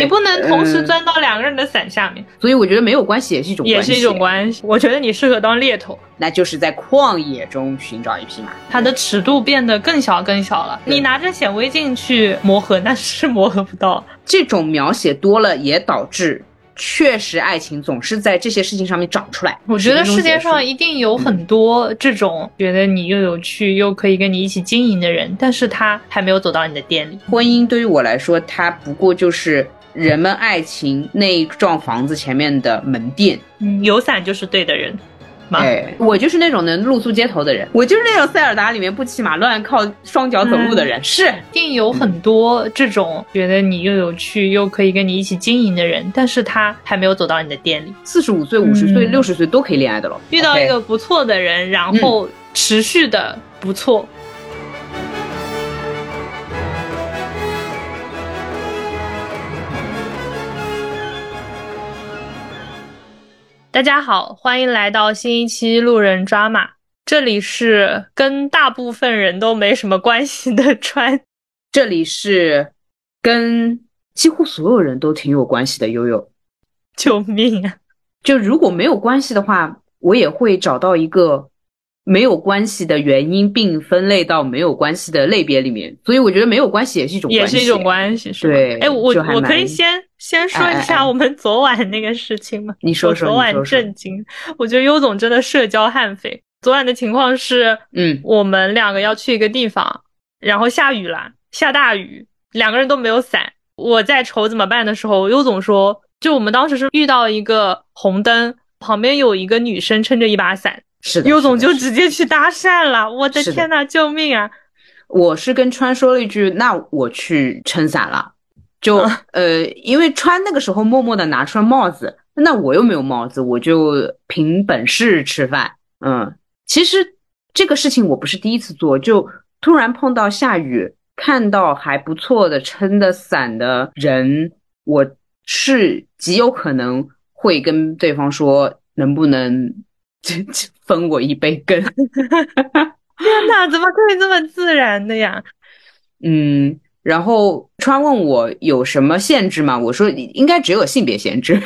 你不能同时钻到两个人的伞下面。所以我觉得没有关系也是一种也是一种关系。我觉得你适合当猎头，那就是在旷野中寻找一匹马，它的尺度变得更小更小了。你拿着显微镜去磨合，那是磨合不到。这种描写多了，也导致。确实，爱情总是在这些事情上面长出来。我觉得世界上一定有很多这种觉得你又有趣又可以跟你一起经营的人，但是他还没有走到你的店里。婚姻对于我来说，它不过就是人们爱情那一幢房子前面的门店。嗯，有伞就是对的人。哎，我就是那种能露宿街头的人，我就是那种塞尔达里面不骑马乱靠双脚走路的人。是，一定有很多这种觉得你又有趣又可以跟你一起经营的人，但是他还没有走到你的店里。四十五岁、五十岁、六十岁都可以恋爱的了。遇到一个不错的人，然后持续的不错。大家好，欢迎来到新一期路人抓马。这里是跟大部分人都没什么关系的川，这里是跟几乎所有人都挺有关系的悠悠。救命啊！就如果没有关系的话，我也会找到一个。没有关系的原因，并分类到没有关系的类别里面，所以我觉得没有关系也是一种，也是一种关系，是对。哎，我我可以先先说一下我们昨晚那个事情吗？你说说。昨晚震惊，我觉得优总真的社交悍匪。昨晚的情况是，嗯，我们两个要去一个地方，然后下雨了，下大雨，两个人都没有伞。我在愁怎么办的时候，优总说，就我们当时是遇到一个红灯，旁边有一个女生撑着一把伞。是的，尤总就直接去搭讪了。我的天呐，救命啊！我是跟川说了一句：“那我去撑伞了。”就呃，因为川那个时候默默的拿出了帽子，那我又没有帽子，我就凭本事吃饭。嗯，其实这个事情我不是第一次做，就突然碰到下雨，看到还不错的撑的伞的人，我是极有可能会跟对方说，能不能。分我一杯羹！天哪，怎么可以这么自然的呀？嗯，然后川问我有什么限制吗？我说应该只有性别限制。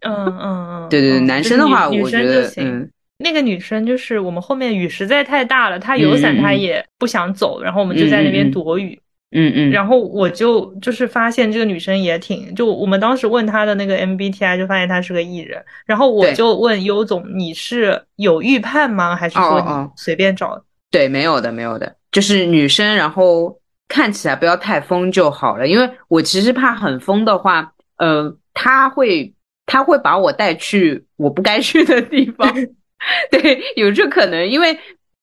嗯嗯 嗯，对对对，男生的话，我觉得嗯，那个女生就是我们后面雨实在太大了，她有伞她也不想走，然后我们就在那边躲雨。嗯嗯，然后我就就是发现这个女生也挺，就我们当时问她的那个 MBTI，就发现她是个艺人。然后我就问优总，你是有预判吗？还是说你随便找？对，没有的，没有的，就是女生，然后看起来不要太疯就好了。因为我其实怕很疯的话，呃，他会他会把我带去我不该去的地方。对，有这可能，因为。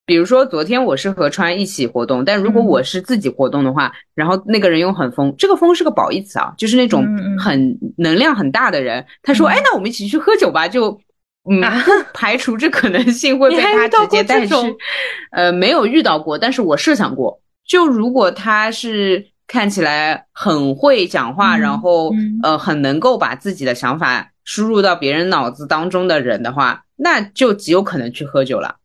比如说，昨天我是和川一起活动，但如果我是自己活动的话，然后那个人又很疯，这个疯是个褒义词啊，就是那种很能量很大的人。他说：“哎，那我们一起去喝酒吧。”就嗯，排除这可能性会 被他直接带去。呃，没有遇到过，但是我设想过，就如果他是看起来很会讲话，然后呃很能够把自己的想法输入到别人脑子当中的人的话，那就极有可能去喝酒了。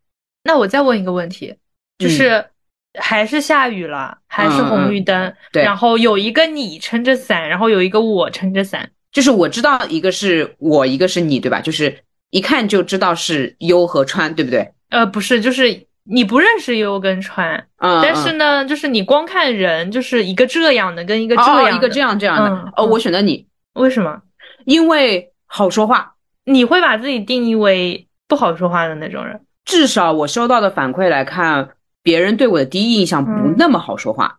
那我再问一个问题，就是还是下雨了，还是红绿灯，对，然后有一个你撑着伞，然后有一个我撑着伞，就是我知道一个是我，一个是你，对吧？就是一看就知道是优和川，对不对？呃，不是，就是你不认识优跟川，嗯，但是呢，就是你光看人，就是一个这样的跟一个这样，一个这样这样的，哦，我选择你，为什么？因为好说话，你会把自己定义为不好说话的那种人。至少我收到的反馈来看，别人对我的第一印象不那么好说话。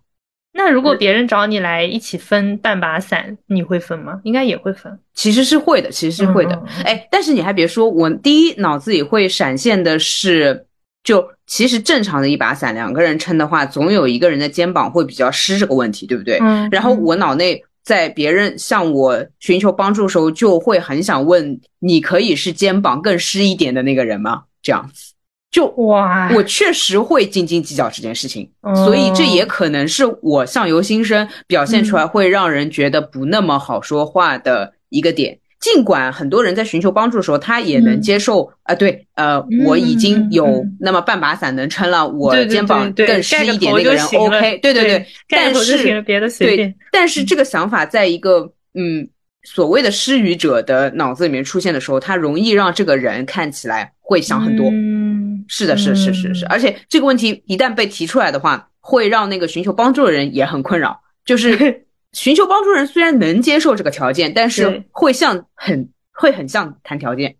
那如果别人找你来一起分半把伞，你会分吗？应该也会分。其实是会的，其实是会的。哎，但是你还别说，我第一脑子里会闪现的是，就其实正常的一把伞，两个人撑的话，总有一个人的肩膀会比较湿这个问题，对不对？嗯。然后我脑内在别人向我寻求帮助的时候，就会很想问：你可以是肩膀更湿一点的那个人吗？这样子。就哇，我确实会斤斤计较这件事情，所以这也可能是我相由心生表现出来会让人觉得不那么好说话的一个点。尽管很多人在寻求帮助的时候，他也能接受啊，对，呃，我已经有那么半把伞能撑了，我肩膀更湿一点那个人 OK，对对对，但是别的对，但是这个想法在一个嗯所谓的失语者的脑子里面出现的时候，他容易让这个人看起来会想很多。嗯，是的，是是是是，而且这个问题一旦被提出来的话，会让那个寻求帮助的人也很困扰。就是 寻求帮助人虽然能接受这个条件，但是会像很会很像谈条件。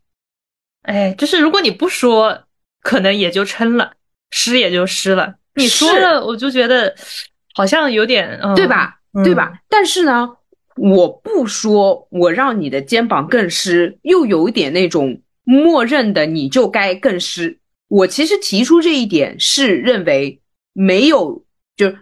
哎，就是如果你不说，可能也就撑了，湿也就湿了。你说了，我就觉得好像有点，嗯、对吧？嗯对吧？但是呢，我不说，我让你的肩膀更湿，又有一点那种默认的你就该更湿。我其实提出这一点是认为没有，就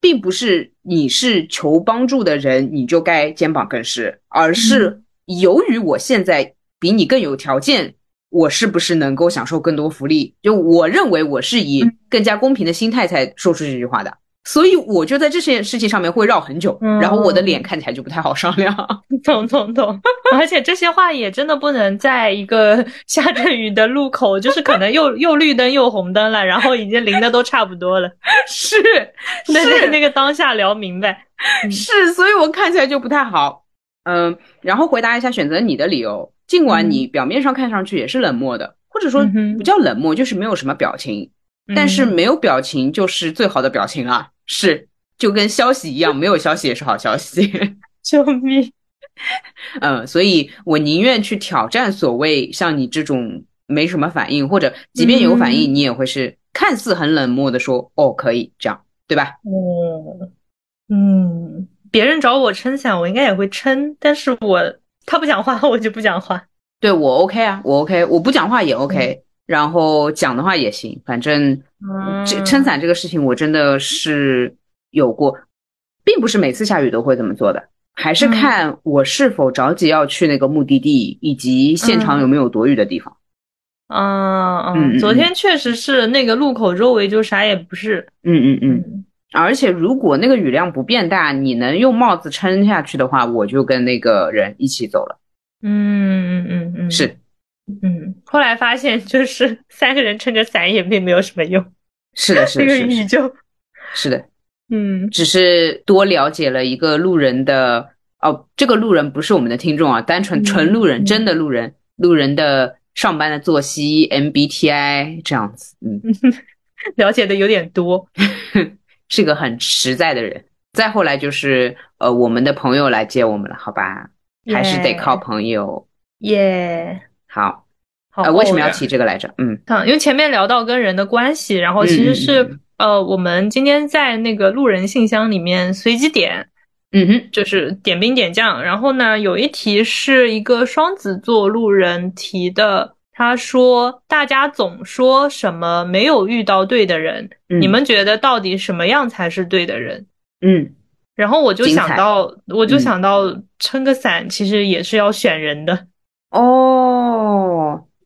并不是你是求帮助的人你就该肩膀更湿，而是由于我现在比你更有条件。我是不是能够享受更多福利？就我认为我是以嗯更加公平的心态才说出这句话的，所以我就在这些事情上面会绕很久，嗯然后我的脸看起来就不太好商量。懂懂懂，而且这些话也真的不能在一个 下着雨的路口，就是可能又又绿灯又红灯了，然后已经淋的都差不多了，是是那个当下聊明白。是，所以我看起来就不太好。嗯，然后回答一下选择你的理由，尽管你表面上看上去也是冷漠的，或者说不叫冷漠，就是没有什么表情，但是嗯没有表情就是最好的表情啊，是就跟消息一样，没有消息也是好消息。救命！嗯，所以我宁愿去挑战所谓像你这种没什么反应，或者即便有反应，你也会是看似很冷漠的说哦可以这样，对吧？哦，嗯，别人找我撑伞，我应该也会撑，但是我他不讲话，我就不讲话。对我 OK 啊，我 OK，我不讲话也 OK，、然后讲的话也行，反正嗯这撑伞这个事情我真的是有过，并不是每次下雨都会这么做的，还是嗯看我是否着急要去那个目的地，以及现场有没有躲雨的地方。嗯嗯嗯昨天确实是那个路口周围就啥也不是。嗯嗯嗯。嗯而且如果那个雨量不变大，你能用帽子撑下去的话，我就跟那个人一起走了。嗯嗯嗯嗯，是嗯。后来发现就是 三个人撑着伞也并没有什么用，是的，是那的，个是的雨就是的，嗯只是多了解了一个路人的哦，这个路人不是我们的听众啊，单纯嗯纯路人，嗯真的路人，路人的上班的作息，MBTI 这样子，嗯，了解的有点多。是个很实在的人。再后来就是呃，我们的朋友来接我们了，好吧，还是得靠朋友。耶，好，好呃，为什么要提这个来着？嗯啊，因为前面聊到跟人的关系，然后其实是、嗯呃，我们今天在那个路人信箱里面随机点，嗯哼，就是点兵点将。然后呢，有一题是一个双子座路人提的，他说大家总说什么没有遇到对的人，嗯你们觉得到底什么样才是对的人？嗯。然后我就想到，我就嗯想到撑个伞其实也是要选人的。哦，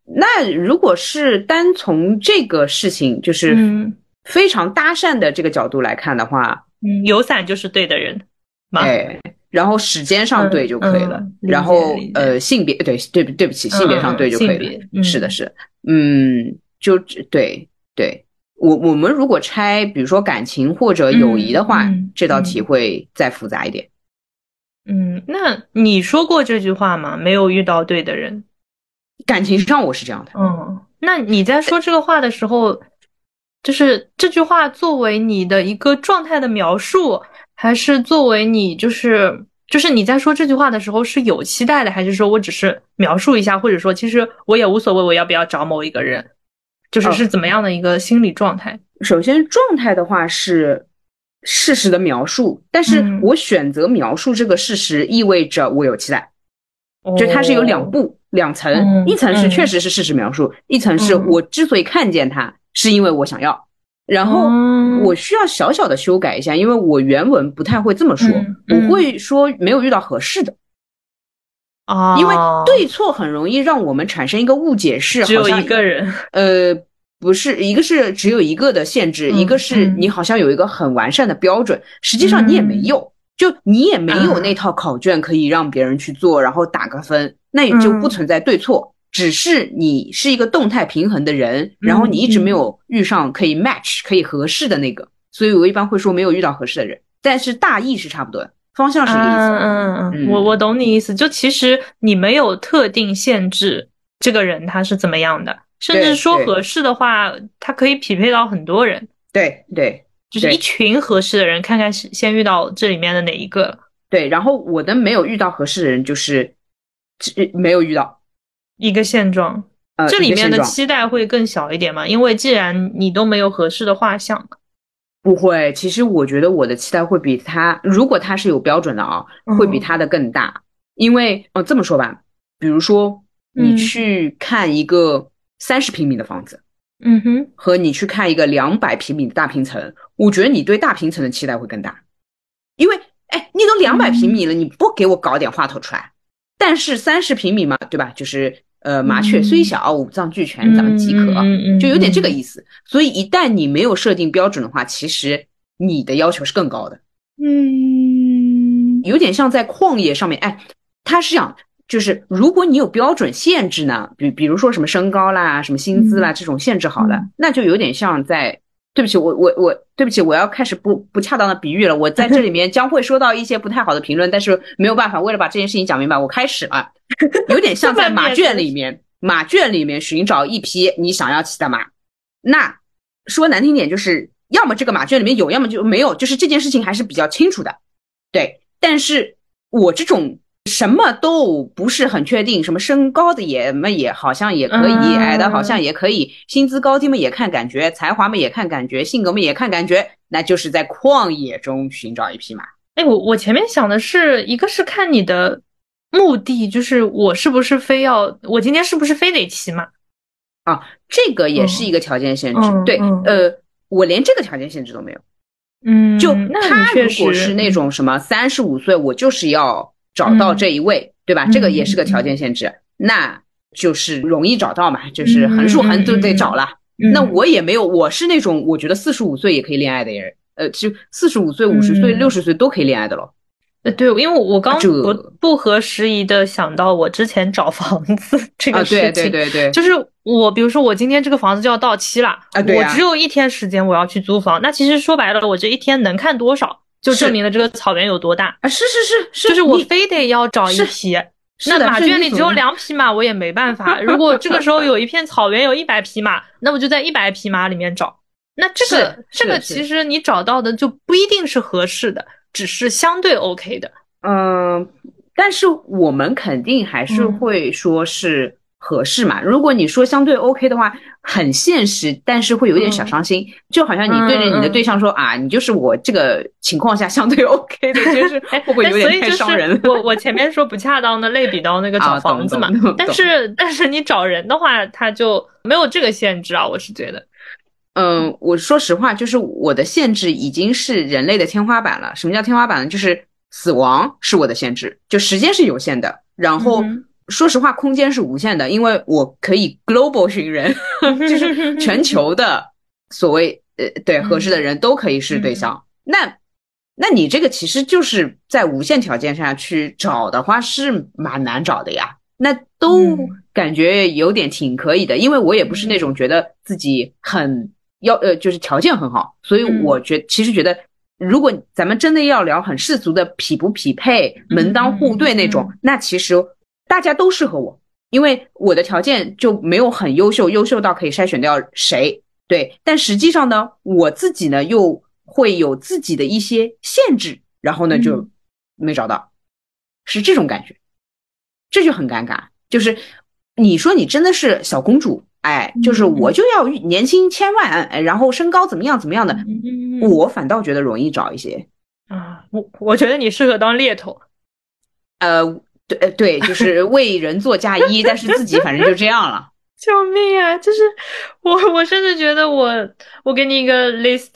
那如果是单从这个事情，就是嗯非常搭讪的这个角度来看的话，嗯，有伞就是对的人嘛。哎，然后时间上对就可以了，嗯嗯然后呃性别对对对不起，性别上对就可以了，是的是，嗯，就对对。我我们如果拆，比如说感情或者友谊的话，这道题会再复杂一点。嗯，那你说过这句话吗？没有遇到对的人。感情上我是这样的，嗯，那你在说这个话的时候，就是这句话作为你的一个状态的描述，还是作为你就是就是你在说这句话的时候是有期待的，还是说我只是描述一下，或者说其实我也无所谓我要不要找某一个人，就是哦。是怎么样的一个心理状态？首先，状态的话是事实的描述，但是嗯。我选择描述这个事实，意味着我有期待，就它是有两步、两层，一层是嗯。确实是事实描述，一层是嗯。我之所以看见它，是因为我想要，然后嗯我需要小小的修改一下，因为我原文不太会这么说，我会说没有遇到合适的，啊，因为对错很容易让我们产生一个误解，是只有一个人，呃，不是，一个是只有一个的限制，嗯一个是嗯。你好像有一个很完善的标准，实际上你也没有，就你也没有嗯。那套考卷可以让别人去做，然后打个分，那也就不嗯。存在对错，只是你是一个动态平衡的人，然后你一直没有遇上可以 match 可以合适的那个，所以我一般会说没有遇到合适的人，但是大意是差不多的。方向是一个意思。嗯嗯嗯，嗯。我我懂你意思。就其实你没有特定限制这个人他是怎么样的，甚至说合适的话，他可以匹配到很多人，对对就是一群合适的人，看看是先遇到这里面的哪一个对，然后我的没有遇到合适的人，就是只没有遇到。一个现状。呃，这里面的期待会更小一点嘛？因为既然你都没有合适的画像，不会。其实我觉得我的期待会比他，如果他是有标准的啊，会比嗯他的更大。因为呃，这么说吧，比如说你嗯去看一个三十平米的房子，嗯哼，和你去看一个两百平米的大平层，我觉得你对大平层的期待会更大，因为哎，你都两百平米了，你不给我搞点话头出来？但是三十平米嘛，对吧？就是呃，麻雀虽小，五脏俱全，咱们即可，嗯嗯嗯就有点这个意思。所以一旦你没有设定标准的话，其实你的要求是更高的，嗯有点像在矿业上面。哎，它是这样，就是如果你有标准限制呢，比比如说什么身高啦、什么薪资啦这种限制好了，嗯那就有点像在。对不起，我我我，对不起，我要开始不不恰当的比喻了。我在这里面将会收到一些不太好的评论，但是没有办法，为了把这件事情讲明白，我开始了。有点像在马 圈里面，马圈里面寻找一匹你想要骑的马。那说难听点，就是要么这个马圈里面有，要么就没有，就是这件事情还是比较清楚的。对，但是我这种什么都不是很确定，什么身高的也嘛也好像也可以，嗯矮的好像也可以，薪资高低嘛也看感觉，才华嘛也看感觉，性格嘛也看感觉，那就是在旷野中寻找一匹马。哎，我我前面想的是，一个是看你的目的，就是我是不是非要，我今天是不是非得骑马啊？这个也是一个条件限制。对，呃，我连这个条件限制都没有。嗯，就那他你确如果实是那种什么三十五岁，我就是要找到这一位，对吧？嗯这个也是个条件限制，那就是容易找到嘛，就是横竖横都得找了。嗯那我也没有，我是那种我觉得四十五岁也可以恋爱的人，呃，就四十五岁、五十岁、嗯六十岁都可以恋爱的咯。呃，对，因为我我刚这不不合时宜的想到我之前找房子这啊，个事情，对对对对，就是我，比如说我今天这个房子就要到期了，啊对啊我只有一天时间我要去租房，那其实说白了，我这一天能看多少，就证明了这个草原有多大。啊，是是是是，就是我非得要找一匹，那马圈里只有两匹马，我也没办法。如果这个时候有一片草原有一百匹马，那我就在一百匹马里面找。那这个这个其实你找到的就不一定是合适的，只是相对 OK 的。嗯，但是我们肯定还是嗯会说是合适嘛。如果你说相对 OK 的话，很现实，但是会有点小嗯伤心，就好像你对着你的对象说、啊，你就是我这个情况下相对 OK 的，就是哎，会不会有点太伤人？我我前面说不恰当的类比到那个找房子嘛，但是但是你找人的话，他就没有这个限制啊，我是觉得。嗯，我说实话，就是我的限制已经是人类的天花板了。什么叫天花板呢？就是死亡是我的限制，就时间是有限的，然后。嗯说实话，空间是无限的，因为我可以 global 寻人，就是全球的所谓呃对合适的人都可以是对象。那那你这个其实就是在无限条件下去找的话，是蛮难找的呀。那都嗯感觉有点挺可以的，因为我也不是那种觉得自己很要呃就是条件很好，所以嗯我觉其实觉得。如果咱们真的要聊很世俗的匹不匹配、门当户对那种，嗯那其实大家都适合我，因为我的条件就没有很优秀，优秀到可以筛选掉谁。对，但实际上呢，我自己呢又会有自己的一些限制，然后呢嗯就没找到，是这种感觉，这就很尴尬。就是你说你真的是小公主，哎，就是我就要年薪千万，哎，然后身高怎么样怎么样的，嗯我反倒觉得容易找一些。啊，我我觉得你适合当猎头。呃，对，呃对，就是 为人做嫁衣，但是自己反正就这样了。救命啊！就是我，我甚至觉得我，我给你一个 list，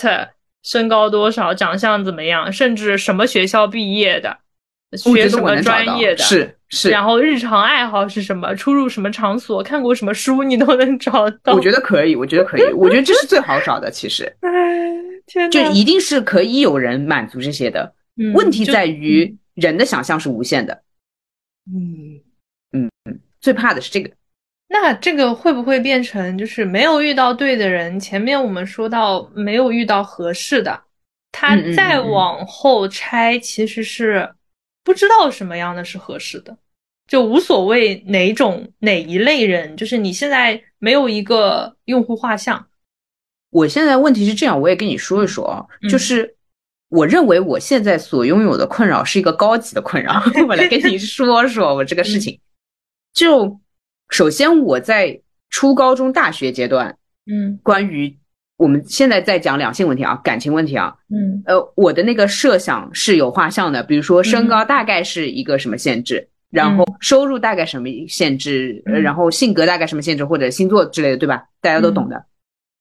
身高多少，长相怎么样，甚至什么学校毕业的，学什么专业的，是是，然后日常爱好是什么，出入什么场所，看过什么书，你都能找到。我觉得可以，我觉得可以，我觉得这是最好找的。其实 哎，天呐，就一定是可以有人满足这些的。嗯问题在于人的想象是无限的，嗯嗯嗯，最怕的是这个。那这个会不会变成就是没有遇到对的人？前面我们说到没有遇到合适的，他再往后拆，其实是不知道什么样的是合适的，就无所谓哪种哪一类人，就是你现在没有一个用户画像。我现在问题是这样，我也跟你说一说啊，就是我认为我现在所拥有的困扰是一个高级的困扰，我来跟你 说说我这个事情。就首先我在初高中、大学阶段，嗯，关于我们现在在讲两性问题啊，感情问题啊，嗯，呃，我的那个设想是有画像的，比如说身高大概是一个什么限制，然后收入大概什么限制，然后性格大概什么限制，或者星座之类的，对吧？大家都懂的。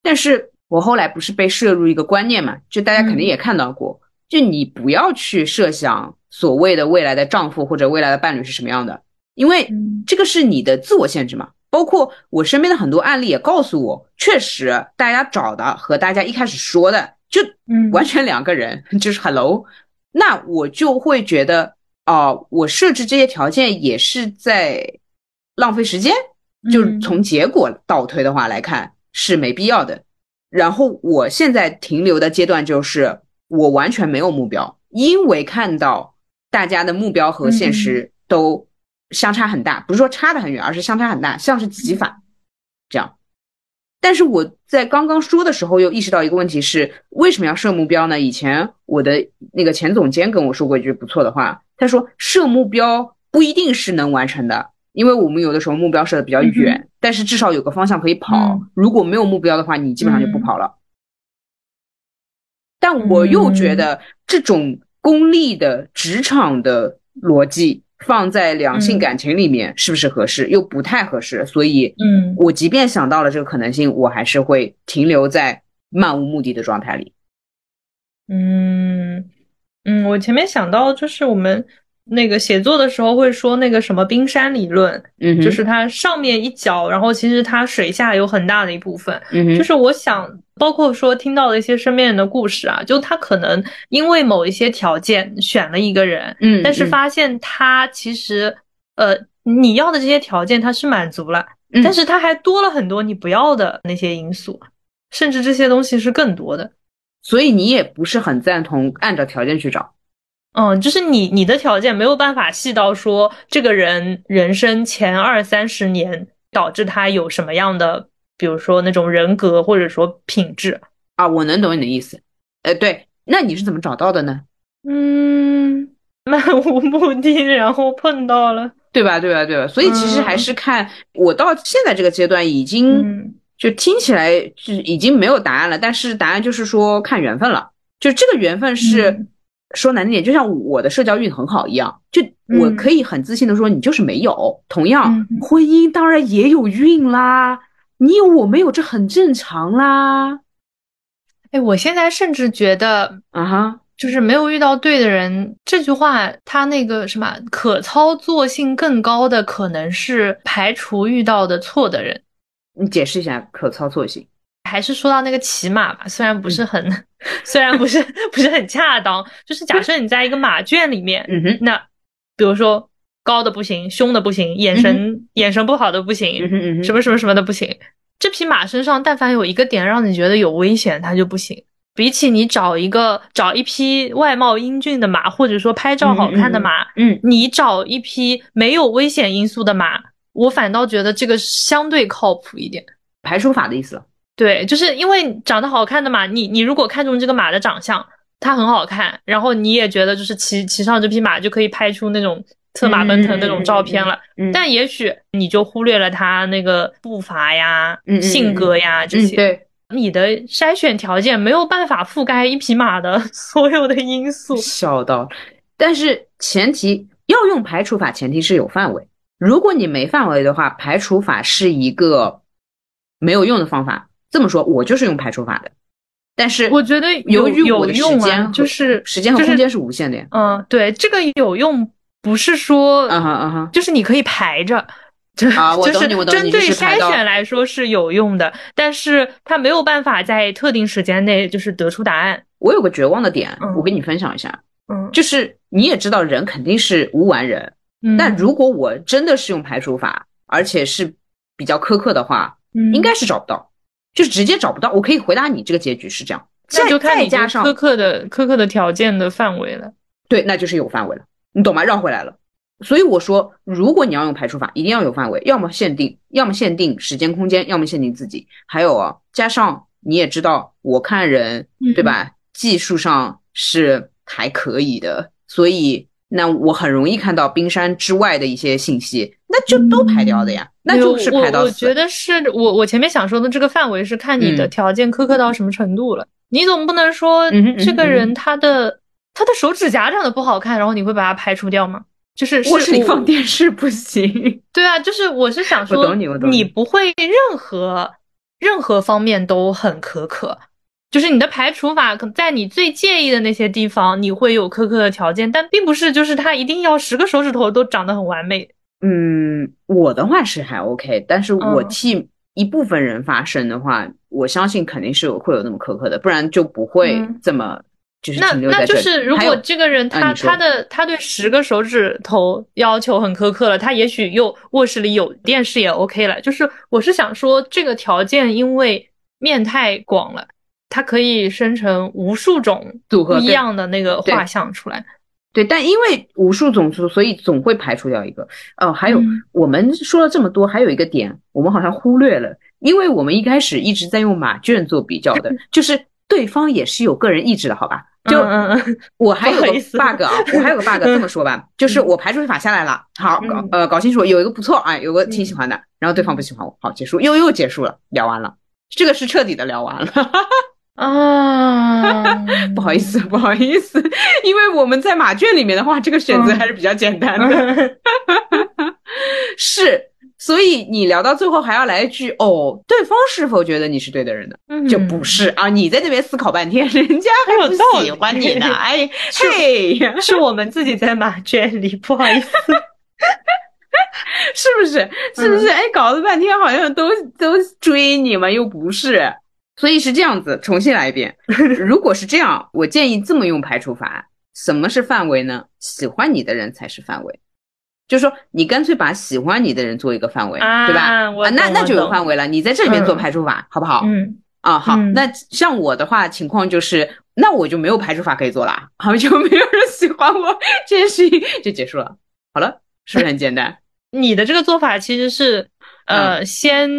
但是我后来不是被摄入一个观念嘛，就大家肯定也看到过，就你不要去设想所谓的未来的丈夫或者未来的伴侣是什么样的，因为这个是你的自我限制嘛。包括我身边的很多案例也告诉我，确实大家找的和大家一开始说的就完全两个人，就是 hello。那我就会觉得，哦，我设置这些条件也是在浪费时间，就是从结果倒推的话来看是没必要的。然后我现在停留的阶段就是我完全没有目标，因为看到大家的目标和现实都相差很大，不是说差得很远，而是相差很大，像是极反这样。但是我在刚刚说的时候又意识到一个问题是，为什么要设目标呢？以前我的那个前总监跟我说过一句不错的话，他说设目标不一定是能完成的。因为我们有的时候目标设的比较远，但是至少有个方向可以跑。如果没有目标的话，你基本上就不跑了。但我又觉得这种功利的职场的逻辑放在两性感情里面是不是合适？又不太合适。所以，嗯，我即便想到了这个可能性，我还是会停留在漫无目的的状态里。嗯嗯，我前面想到就是我们。那个写作的时候会说那个什么冰山理论，嗯，就是它上面一角，然后其实它水下有很大的一部分，嗯，就是我想，包括说听到的一些身边人的故事啊，就他可能因为某一些条件选了一个人，嗯，但是发现他其实，呃，你要的这些条件他是满足了，但是他还多了很多你不要的那些因素，甚至这些东西是更多的，所以你也不是很赞同按照条件去找。嗯，就是你你的条件没有办法细到说这个人人生前二三十年导致他有什么样的，比如说那种人格或者说品质啊，我能懂你的意思。呃，对，那你是怎么找到的呢？嗯，漫无目的，然后碰到了，对吧？对吧？对吧？所以其实还是看我到现在这个阶段已经就听起来就已经没有答案了，但是答案就是说看缘分了，就这个缘分是。说难听点，就像我的社交运很好一样，就我可以很自信的说，你就是没有。同样，婚姻当然也有运啦，你有我没有，这很正常啦。哎，我现在甚至觉得啊哈，就是没有遇到对的人这句话，它那个什么可操作性更高的，可能是排除遇到的错的人。你解释一下可操作性。还是说到那个骑马吧，虽然不是很，虽然不是 不是很恰当，就是假设你在一个马圈里面，嗯哼，那比如说高的不行，凶的不行，眼神眼神不好的不行，嗯哼嗯什么什么什么的不行，这匹马身上但凡有一个点让你觉得有危险，它就不行。比起你找一个找一匹外貌英俊的马，或者说拍照好看的马，嗯，你找一匹没有危险因素的马，我反倒觉得这个相对靠谱一点，排除法的意思。对，就是因为长得好看的马，你你如果看中这个马的长相，它很好看，然后你也觉得就是骑骑上这匹马就可以拍出那种策马奔腾那种照片了。但也许你就忽略了它那个步伐呀、性格呀这些。对，你的筛选条件没有办法覆盖一匹马的 所有的因素。小到，但是前提要用排除法，前提是有范围。如果你没范围的话，排除法是一个没有用的方法。这么说，我就是用排除法的，但是我觉得由于有用啊，就是时间和空间是无限的呀。嗯，对，这个有用不是说，嗯哼嗯哼，就是你可以排着，啊，我懂你，我懂你，针对筛选来说是有用的，但是它没有办法在特定时间内就是得出答案。我有个绝望的点，我跟你分享一下，嗯，就是你也知道人肯定是无完人，嗯但如果我真的是用排除法，而且是比较苛刻的话，嗯应该是找不到。就是直接找不到，我可以回答你这个结局是这样，再那就看你再加上苛刻的苛刻的条件的范围了。对，那就是有范围了，你懂吗？绕回来了。所以我说，如果你要用排除法，一定要有范围，要么限定，要么限定时间空间，要么限定自己。还有啊，加上你也知道，我看人，对吧？技术上是还可以的，所以那我很容易看到冰山之外的一些信息，那就都排掉的呀，那就是排到我。我。觉得是我我前面想说的这个范围是看你的嗯条件苛刻到什么程度了。你总不能说这个人嗯他的他的手指甲长得不好看，然后你会把他排除掉吗？就是卧室里放电视不行。对啊，就是我是想我说，你不会任何任何方面都很苛刻，就是你的排除法，可能在你最介意的那些地方，你会有苛刻的条件，但并不是就是他一定要十个手指头都长得很完美。嗯，我的话是还 OK，但是我嗯替一部分人发声的话，我相信肯定是有会有那么苛刻的，不然就不会嗯这么就是那那。就是如果这个人他、啊他的他对十个手指头要求很苛刻了，他也许又卧室里有电视也 OK 了。就是我是想说，这个条件因为面太广了，它可以生成无数种组合一样的那个画像出来。对，但因为无数种数，所以总会排除掉一个。哦，还有、嗯我们说了这么多，还有一个点我们好像忽略了，因为我们一开始一直在用马圈做比较的，就是对方也是有个人意志的，好吧？就嗯嗯嗯，我还有个 bug 啊，我还有个 bug，这么说吧，就是我排除法下来了，好搞嗯呃搞清楚有一个不错啊，有个挺喜欢的，然后对方不喜欢我，好结束，又又结束了，聊完了，这个是彻底的聊完了，啊，不好意思不好意思，因为我们在马圈里面的话，这个选择还是比较简单的，嗯 是，所以你聊到最后还要来一句哦，对方是否觉得你是对的人呢？嗯就不是啊，你在那边思考半天，人家还有喜欢你呢，哎嘿。是我们自己在马圈里，不好意思。是不是？是不是？哎，搞了半天好像都都追你嘛，又不是。所以是这样子，重新来一遍。如果是这样，我建议这么用排除法。什么是范围呢？喜欢你的人才是范围，就是说你干脆把喜欢你的人做一个范围，啊对吧？啊，那那就有范围了。你在这里面做嗯排除法，好不好？嗯啊，好。嗯那像我的话，情况就是，那我就没有排除法可以做了，好，就没有人喜欢我，这件事情就结束了。好了，是不是很简单？你的这个做法其实是，呃，先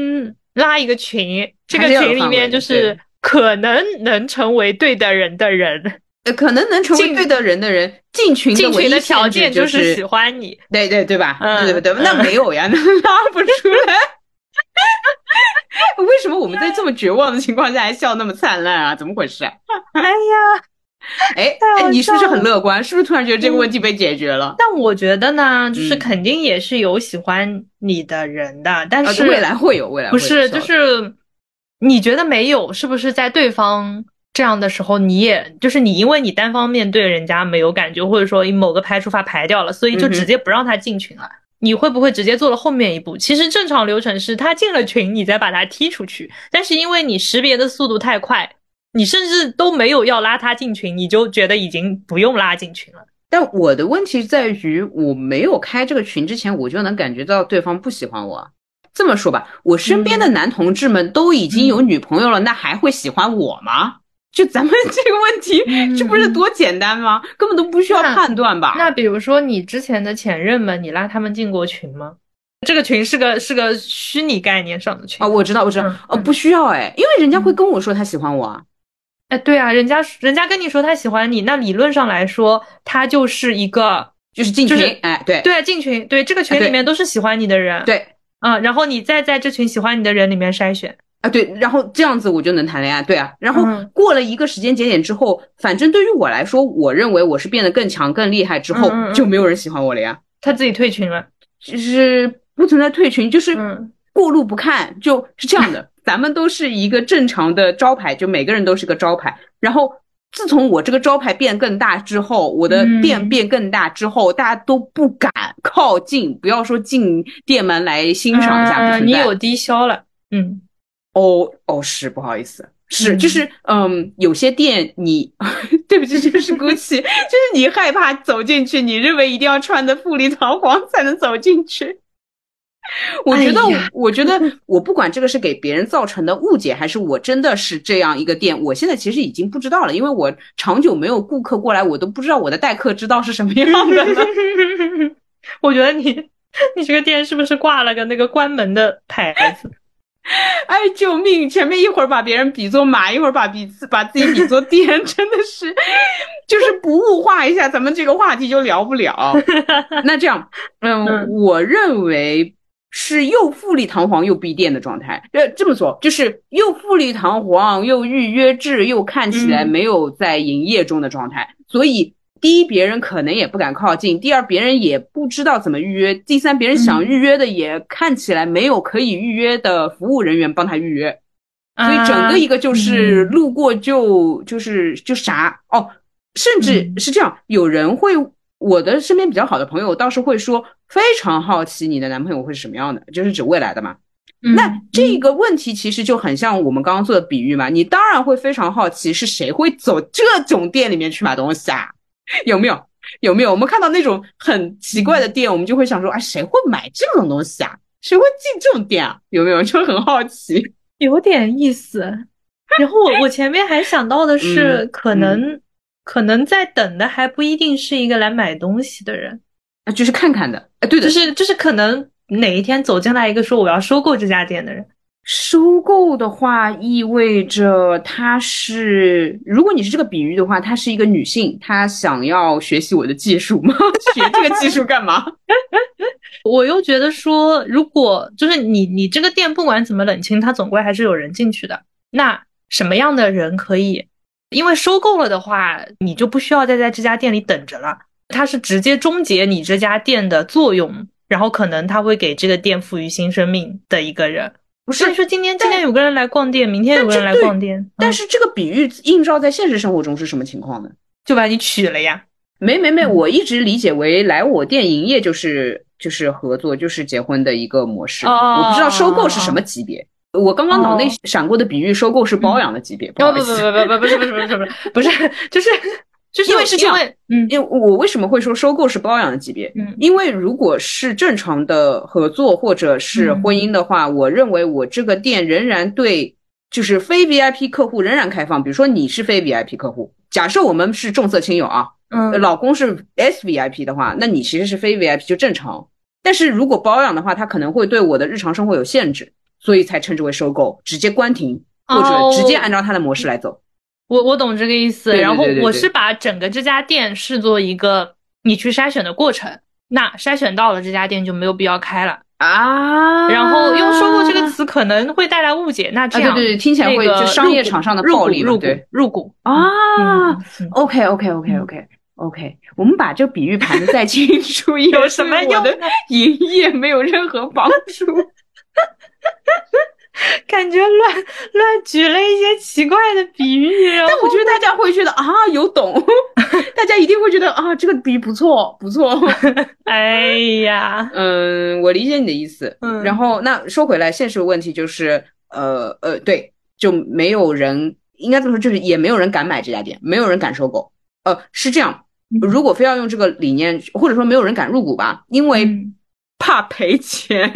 拉一个群，这个群里面就是可能能成为对的人的人，呃，可能能成为对的人的人，进群进群的条件就是喜欢你。对对对吧？嗯对对对，那嗯没有呀，那拉不出来。为什么我们在这么绝望的情况下还笑那么灿烂啊？怎么回事啊？哎呀，哎太好哎，你是不是很乐观？是不是突然觉得这个问题被解决了？但我觉得呢，就是嗯肯定也是有喜欢你的人的，但啊，是未来会有，未来会有不是，就是你觉得没有，是不是在对方这样的时候，你也就是你因为你单方面对人家没有感觉，或者说以某个排除法排掉了，所以就直接不让他进群了。你会不会直接做了后面一步？其实正常流程是他进了群，你再把他踢出去。但是因为你识别的速度太快，你甚至都没有要拉他进群，你就觉得已经不用拉进群了。但我的问题在于，我没有开这个群之前，我就能感觉到对方不喜欢我。这么说吧，我身边的男同志们都已经有女朋友了，那还会喜欢我吗？就咱们 这个问题，这不是多简单吗？根本都不需要判断吧？那比如说你之前的前任们，你拉他们进过群吗？这个群是个是个虚拟概念上的群啊，我知道，我知道嗯，哦，不需要哎，因为人家会跟我说他喜欢我啊。哎，对啊，人家人家跟你说他喜欢你，那理论上来说，他就是一个就是进群，就是哎，对。对啊进群，对这个群里面都是喜欢你的人，，对。嗯，然后你再在这群喜欢你的人里面筛选，啊对，然后这样子我就能谈恋爱，对啊。然后嗯。过了一个时间节点之后，反正对于我来说，我认为我是变得更强、更厉害之后嗯嗯，嗯。就没有人喜欢我了呀。他自己退群了，就是不存在退群，就是嗯。过路不看，就是这样的。咱们都是一个正常的招牌，就每个人都是个招牌。然后自从我这个招牌变更大之后，我的嗯店变更大之后，大家都不敢靠近，不要说进店门来欣赏一下。你有低消了，嗯哦哦，是不好意思，是嗯就是嗯，有些店你 对不起，这个是 GUCCI，就是你害怕走进去，你认为一定要穿的富丽堂皇才能走进去。我觉得哎，我觉得我不管这个是给别人造成的误解，还是我真的是这样一个店，我现在其实已经不知道了，因为我长久没有顾客过来，我都不知道我的待客之道是什么样的。我觉得你 你这个店是不是挂了个那个关门的牌子？哎，救命！前面一会儿把别人比作马，一会儿把彼此把自己比作店，真的是，就是不物化一下，咱们这个话题就聊不了。那这样，嗯，嗯我认为是又富丽堂皇又闭店的状态。呃，这么说就是又富丽堂皇又预约制，又看起来嗯没有在营业中的状态。所以，第一，别人可能也不敢靠近；第二，别人也不知道怎么预约；第三，别人想嗯预约的也看起来没有可以预约的服务人员帮他预约。所以整个一个就是嗯路过就就是就啥哦，甚至嗯是这样，有人会，我的身边比较好的朋友倒是会说，非常好奇你的男朋友会是什么样的，就是指未来的嘛。嗯那这个问题其实就很像我们刚刚做的比喻嘛，你当然会非常好奇是谁会走这种店里面去买东西啊？有没有？有没有？我们看到那种很奇怪的店，我们就会想说，啊，谁会买这种东西啊？谁会进这种店啊？有没有？就很好奇。有点意思。然后我我前面还想到的是，嗯可能、可能在等的还不一定是一个来买东西的人，啊，就是看看的，哎，对的，就是就是可能哪一天走进来一个说我要收购这家店的人，收购的话，意味着她是，如果你是这个比喻的话，她是一个女性，她想要学习我的技术吗？学这个技术干嘛？我又觉得说，如果就是你你这个店不管怎么冷清，它总归还是有人进去的。那什么样的人可以？因为收购了的话，你就不需要再在这家店里等着了，它是直接终结你这家店的作用，然后可能他会给这个店赋予新生命的一个人。不所以说今天今天有个人来逛店，明天有个人来逛店，嗯但是这个比喻映照在现实生活中是什么情况呢？就把你娶了呀。没没没，嗯我一直理解为来我店营业就是就是合作，就是结婚的一个模式。哦我不知道收购是什么级别。我刚刚脑内闪过的比喻，收购是包养的级别。不不不不不不不是不是不是不是不是，就是就是因为是这样因为嗯因为我为什么会说收购是包养的级别？嗯因为如果是正常的合作或者是婚姻的话，我认为我这个店仍然对就是非 VIP 客户仍然开放。比如说你是非 VIP 客户，假设我们是重色轻友啊，呃嗯老公是 SVIP 的话，那你其实是非 VIP 就正常。但是如果包养的话，他可能会对我的日常生活有限制，所以才称之为收购，直接关停或哦者直接按照他的模式来走。我我懂这个意思，对对然后我是把整个这家店视作一个你去筛选的过程，那筛选到了这家店就没有必要开了。啊。然后用“收购”这个词可能会带来误解，那这样、啊对对对听起来会那个就商业场上的暴力入股对入股。啊，OK OK OK OK OK，我们把这个比喻盘的再清楚一点，有什么对我的用营业没有任何帮助。感觉乱乱举了一些奇怪的比喻，但我觉得大家会觉得啊有懂，大家一定会觉得啊这个比喻不错不错。哎呀，嗯，我理解你的意思。嗯然后那说回来，现实问题就是，呃呃，对，就没有人，应该这么说，就是也没有人敢买这家店，没有人敢收购。呃，是这样，嗯如果非要用这个理念，或者说没有人敢入股吧，因为嗯怕赔钱。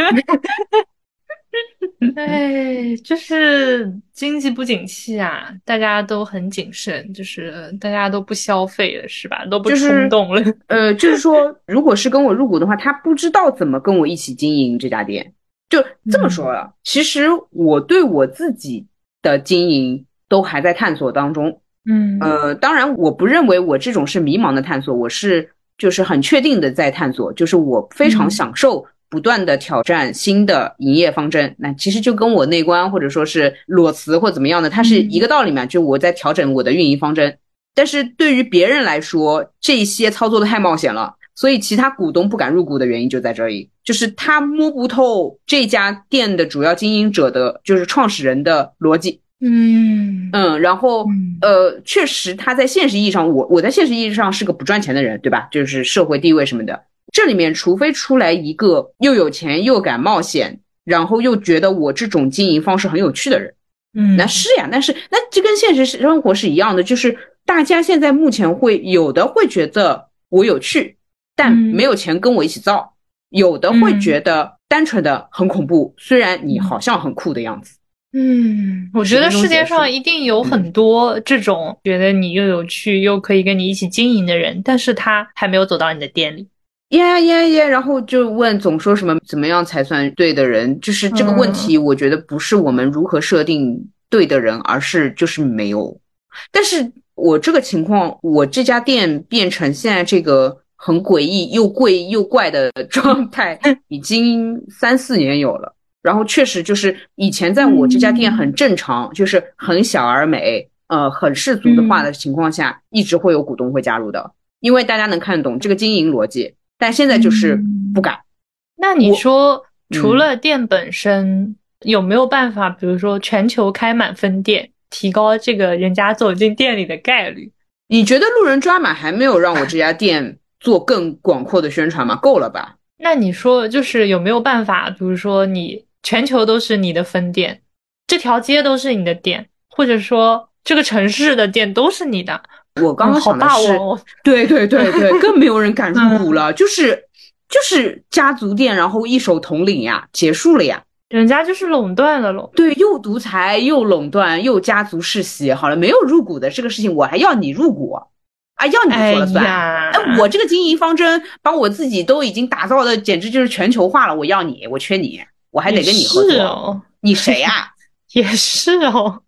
哎，就是经济不景气啊，大家都很谨慎，就是大家都不消费了，是吧？都不就是冲动了。呃，就是说，如果是跟我入股的话，他不知道怎么跟我一起经营这家店。就这么说了，其实我对我自己的经营都还在探索当中。嗯呃，当然，我不认为我这种是迷茫的探索，我是就是很确定的在探索，就是我非常嗯享受不断的挑战新的营业方针。那其实就跟我内观或者说是裸辞或怎么样的，它是一个道理嘛，就我在调整我的运营方针。但是对于别人来说，这些操作的太冒险了，所以其他股东不敢入股的原因就在这里，就是他摸不透这家店的主要经营者的，就是创始人的逻辑。嗯嗯，然后嗯呃，确实他在现实意义上，我我在现实意义上是个不赚钱的人，对吧？就是社会地位什么的，这里面除非出来一个又有钱又敢冒险，然后又觉得我这种经营方式很有趣的人，嗯，那是呀，但是那这跟现实生活是一样的，就是大家现在目前会有的会觉得我有趣，但嗯没有钱跟我一起造；有的会嗯。觉得单纯的很恐怖，虽然你好像很酷的样子。嗯，我觉得世界上一定有很多这种觉得你又有趣又可以跟你一起经营的人，但是他还没有走到你的店里。耶耶耶！然后就问，总说什么怎么样才算对的人？就是这个问题，我觉得不是我们如何设定对的人，而是就是没有。但是我这个情况，我这家店变成现在这个很诡异又贵又怪的 状态，已经三四年有了。然后确实就是以前在我这家店很正常，就是很小而美，呃，很世俗的话的情况下，一直会有股东会加入的，因为大家能看懂这个经营逻辑。但现在就是不敢。那你说，除了店本身，有没有办法，比如说全球开满分店，提高这个人家走进店里的概率？你觉得路人抓马还没有让我这家店做更广阔的宣传吗？够了吧？那你说，就是有没有办法，比如说你？全球都是你的分店，这条街都是你的店，或者说这个城市的店都是你的。我刚刚想的是，对对对对，更没有人敢入股了，就是就是家族店，然后一手统领呀，结束了呀，人家就是垄断了喽。对，又独裁又垄断又家族世袭，好了，没有入股的这个事情，我还要你入股啊？要你说了算？哎，我这个经营方针，把我自己都已经打造的简直就是全球化了，我要你，我缺你。我还得跟你合作，你谁呀？也是哦，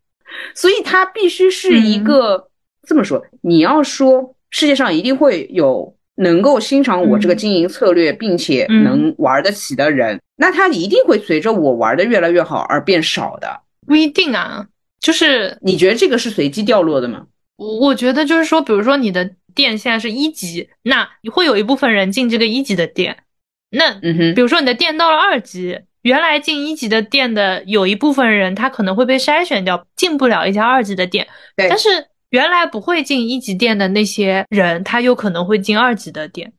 所以他必须是一个这么说。你要说世界上一定会有能够欣赏我这个经营策略，并且能玩得起的人，那他一定会随着我玩的越来越好而变少的。不一定啊，就是你觉得这个是随机掉落的吗？我我觉得就是说，比如说你的店现在是一级，那会有一部分人进这个一级的店。那嗯哼，比如说你的店到了二级。原来进一级的店的有一部分人，他可能会被筛选掉，进不了一家二级的店。对，但是原来不会进一级店的那些人，他有可能会进二级的店。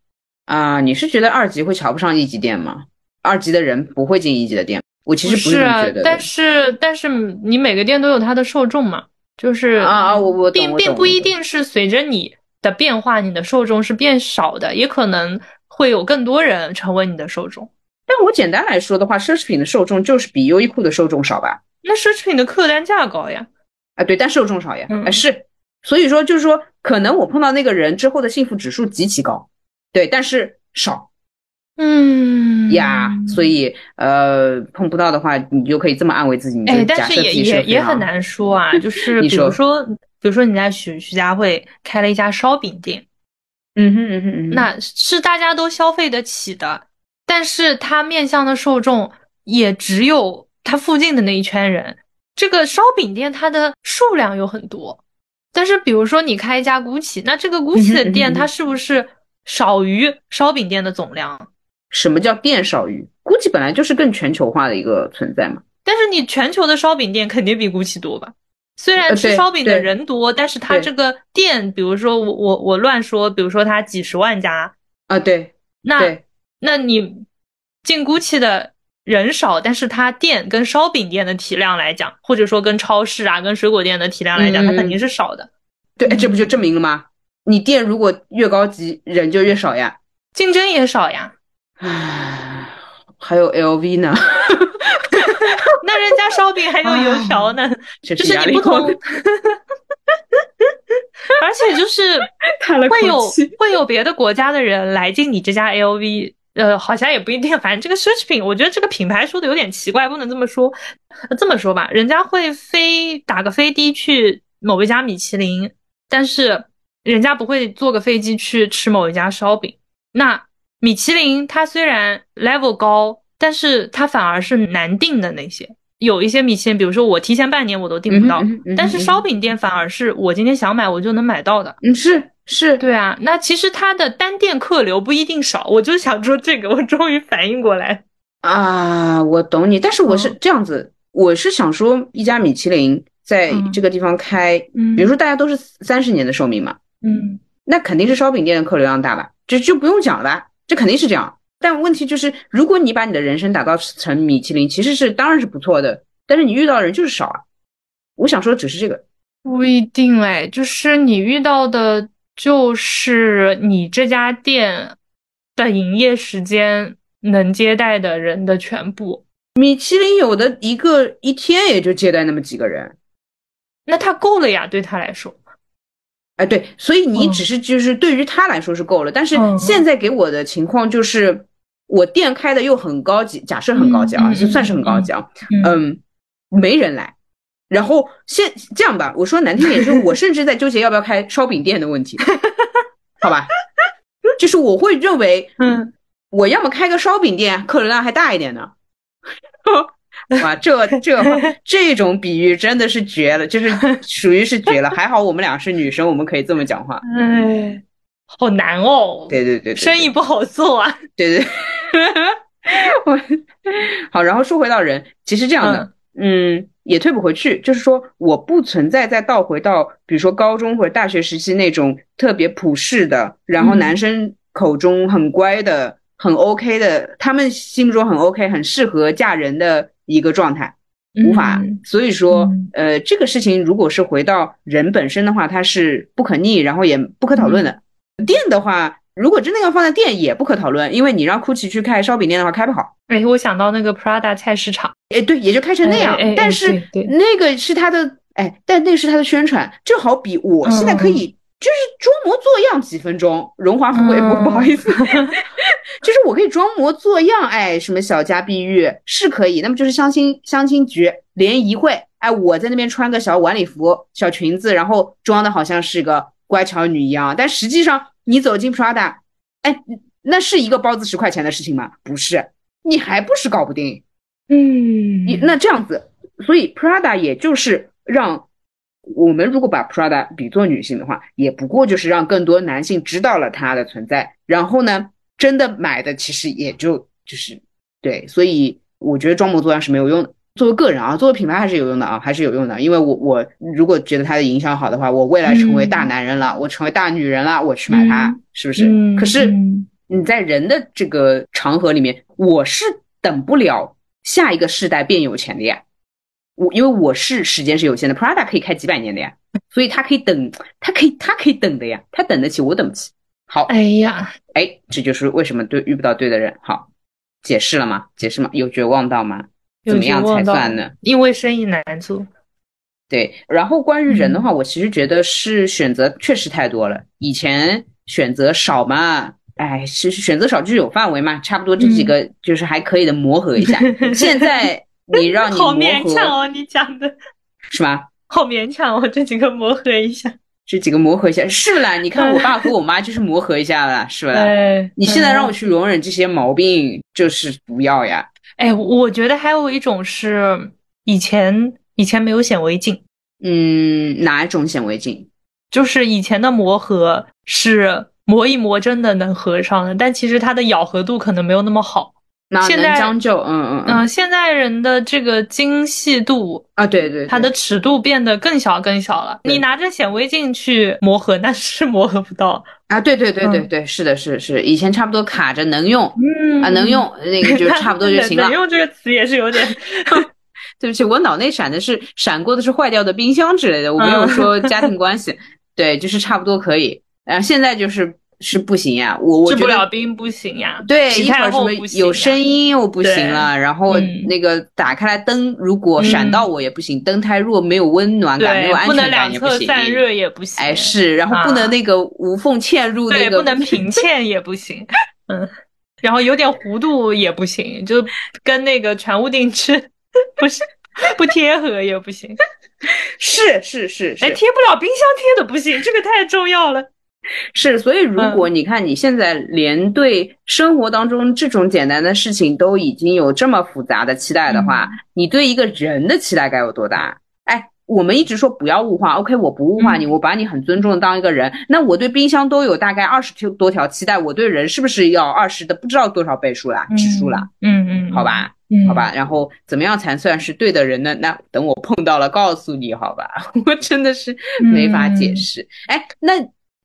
啊，你是觉得二级会瞧不上一级店吗？二级的人不会进一级的店。我其实不是觉得。但是但是你每个店都有它的受众嘛，就是啊啊，我我并并不一定是随着你的变化，你的受众是变少的，也可能会有更多人成为你的受众。但我简单来说的话，奢侈品的受众就是比优衣库的受众少吧？那奢侈品的客单价高呀？啊，对，但受众少呀。啊，是，所以说就是说，可能我碰到那个人之后的幸福指数极其高，对，但是少。嗯呀，所以呃，碰不到的话，你就可以这么安慰自己。哎，但是也也也很难说啊，就是比如说，比如说你在徐徐家汇开了一家烧饼店，嗯哼嗯哼嗯，那是大家都消费得起的。但是它面向的受众也只有它附近的那一圈人。这个烧饼店它的数量有很多，但是比如说你开一家 GUCCI，那这个 GUCCI 的店它是不是少于烧饼店的总量？什么叫店少于？GUCCI 本来就是更全球化的一个存在嘛。但是你全球的烧饼店肯定比 GUCCI 多吧？虽然吃烧饼的人多，但是它这个店，比如说我我我乱说，比如说它几十万家啊，对，那。那你进 GUCCI 的人少，但是它店跟烧饼店的体量来讲，或者说跟超市啊、跟水果店的体量来讲，它肯定是少的。对，这不就证明了吗？你店如果越高级，人就越少呀，竞争也少呀。唉，还有 LV 呢 那人家烧饼还有油条呢，就是你不同。而且就是会有会有别的国家的人来进你这家 LV，呃，好像也不一定。反正这个奢侈品，我觉得这个品牌说的有点奇怪，不能这么说。这么说吧，人家会飞打个飞的去某一家米其林，但是人家不会坐个飞机去吃某一家烧饼。那米其林它虽然 level 高，但是它反而是难定的那些。有一些米其林，比如说我提前半年我都订不到，但是烧饼店反而是我今天想买我就能买到的。嗯，是是，对啊。那其实它的单店客流不一定少，我就想说这个，我终于反应过来啊，我懂你。但是我是这样子，我是想说一家米其林在这个地方开，比如说大家都是三十年的寿命嘛，嗯，那肯定是烧饼店的客流量大吧，这就不用讲了吧，这肯定是这样。但问题就是，如果你把你的人生打造成米其林，其实是当然是不错的。但是你遇到的人就是少啊。我想说只是这个，不一定哎，就是你遇到的，就是你这家店的营业时间能接待的人的全部。米其林有的一个一天也就接待那么几个人，那他够了呀，对他来说。哎，对，所以你嗯只是就是对于他来说是够了，但是嗯现在给我的情况就是，我店开的又很高级，假设很高级啊，就算是很高级啊，嗯嗯，没人来。然后现这样吧，我说难听点，就是我甚至在纠结要不要开烧饼店的问题，好吧？就是我会认为，嗯，我要么开个烧饼店，客流量还大一点呢。哇，这这 这种比喻真的是绝了，就是属于是绝了。还好我们俩是女生，我们可以这么讲话。哎，好难哦，对对对对，对生意不好做啊。对对。我好，然后说回到人，其实这样的，嗯，也退不回去。就是说，我不存在再倒回到，比如说高中或者大学时期那种特别普世的，然后嗯男生口中很乖的、很 OK 的，他们心目中很 OK、很适合嫁人的一个状态。无法嗯，所以说嗯，呃，这个事情如果是回到人本身的话，它是不可逆，然后也不可讨论的。嗯店的话，如果真的要放在店，也不可讨论，因为你让 GUCCI 去开烧饼店的话，开不好。哎，我想到那个 Prada 菜市场，哎，对，也就开成那样。哎哎哎但是那个是他的，哎，但那是他的宣传，就好比我现在可以就是装模作样几分钟，荣华富贵，嗯 不不好意思，就是我可以装模作样，哎，什么小家碧玉是可以，那么就是相亲相亲局联谊会，哎，我在那边穿个小晚礼服、小裙子，然后装的好像是个乖巧女一样，但实际上你走进 Prada，哎，那是一个包子十块钱的事情吗？不是，你还不是搞不定。嗯你那这样子，所以 Prada 也就是让我们如果把 Prada 比作女性的话，也不过就是让更多男性知道了它的存在，然后呢，真的买的其实也就就是对，所以我觉得装模作样是没有用的。作为个人啊，作为品牌还是有用的啊，还是有用的。因为我我如果觉得它的营销好的话，我未来成为大男人了，我成为大女人了，我去买它，嗯是不是？嗯可是嗯你在人的这个长河里面，我是等不了下一个世代变有钱的呀。我因为我是时间是有限的，Prada 可以开几百年的呀，所以他可以等，他可以他可以等的呀，他等得起，我等不起。好，哎呀，哎，这就是为什么对遇不到对的人。好，解释了吗？解释吗？有绝望到吗？有怎么样才算呢？因为生意难做。对，然后关于人嗯的话，我其实觉得是选择确实太多了。以前选择少嘛，哎，其实选择少就是有范围嘛，差不多这几嗯个就是还可以的磨合一下。现在你让你好勉强哦，你讲的是吗？好勉强哦，这几个磨合一下。这几个磨合一下是啦。你看我爸和我妈就是磨合一下了，是吧？哎，你现在让嗯我去容忍这些毛病，就是不要呀。哎，我觉得还有一种是以前以前没有显微镜，嗯，哪一种显微镜？就是以前的磨合是磨一磨真的能合上的，但其实它的咬合度可能没有那么好。现在将就，嗯嗯嗯嗯、现在人的这个精细度，啊，对对，它的尺度变得更小更小了。你拿着显微镜去磨合，那是磨合不到。啊，对对对对嗯对，是的，是是，以前差不多卡着能用嗯啊，能用那个 就差不多就行了能。用这个词也是有点 对不起，我脑内闪的是闪过的是坏掉的冰箱之类的，我没有嗯说家庭关系。对，就是差不多可以。然后现在就是是不行呀，我我治不了冰不行呀。对，一会儿什么后不行有声音又不行了，然后嗯那个打开来灯，如果闪到我也不行，灯太弱，没有温暖感，没有，安不能全感两侧也行。散热也不行。哎，是，然后不能啊那个无缝嵌入那对，个，不能平 嵌也不行。嗯，然后有点弧度也不行，就跟那个全屋定制 不是不贴合也不行。是是是是，哎，贴不了冰箱贴的不行，这个太重要了。是，所以如嗯果你看你现在连对生活当中这种简单的事情都已经有这么复杂的期待的话，嗯你对一个人的期待该有多大？哎，我们一直说不要物化，OK，我不物化你，嗯我把你很尊重的当一个人。那我对冰箱都有大概二十条多条期待，我对人是不是要二十的不知道多少倍数啦，指数啦？嗯嗯，好吧，嗯，好吧，然后怎么样才算是对的人呢？那等我碰到了告诉你，好吧？我真的是没法解嗯释。哎，那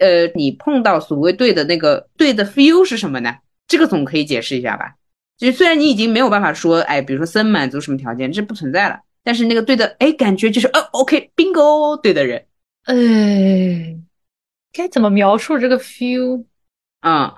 呃，你碰到所谓对的那个对的 feel 是什么呢？这个总可以解释一下吧？就虽然你已经没有办法说，哎，比如说森满足什么条件，这不存在了，但是那个对的，哎，感觉就是，呃，OK，bingo，对的人，哎，该怎么描述这个 feel？嗯，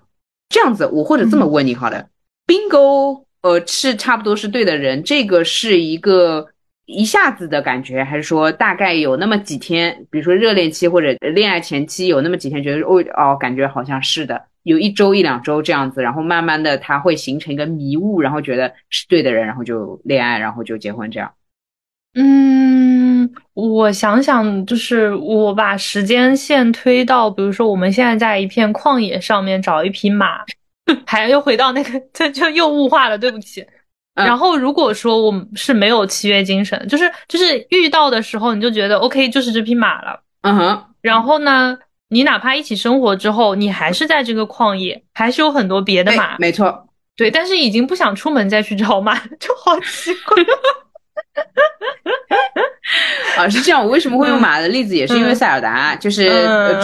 这样子，我或者这么问你好了，bingo，呃，是差不多是对的人，这个是一个一下子的感觉，还是说大概有那么几天，比如说热恋期或者恋爱前期有那么几天觉得哦哦，感觉好像是的，有一周一两周这样子，然后慢慢的他会形成一个迷雾，然后觉得是对的人，然后就恋爱，然后就结婚这样。嗯，我想想，就是我把时间线推到，比如说我们现在在一片旷野上面找一匹马，还又回到那个，这就又物化了，对不起。然后如果说我们是没有契约精神，就是就是遇到的时候你就觉得 OK，就是这匹马了，嗯哼。然后呢，你哪怕一起生活之后，你还是在这个旷野，还是有很多别的马，没错，对，但是已经不想出门再去找马，就好奇怪。啊，是这样。我为什么会用马的例子，也是因为塞尔达，就是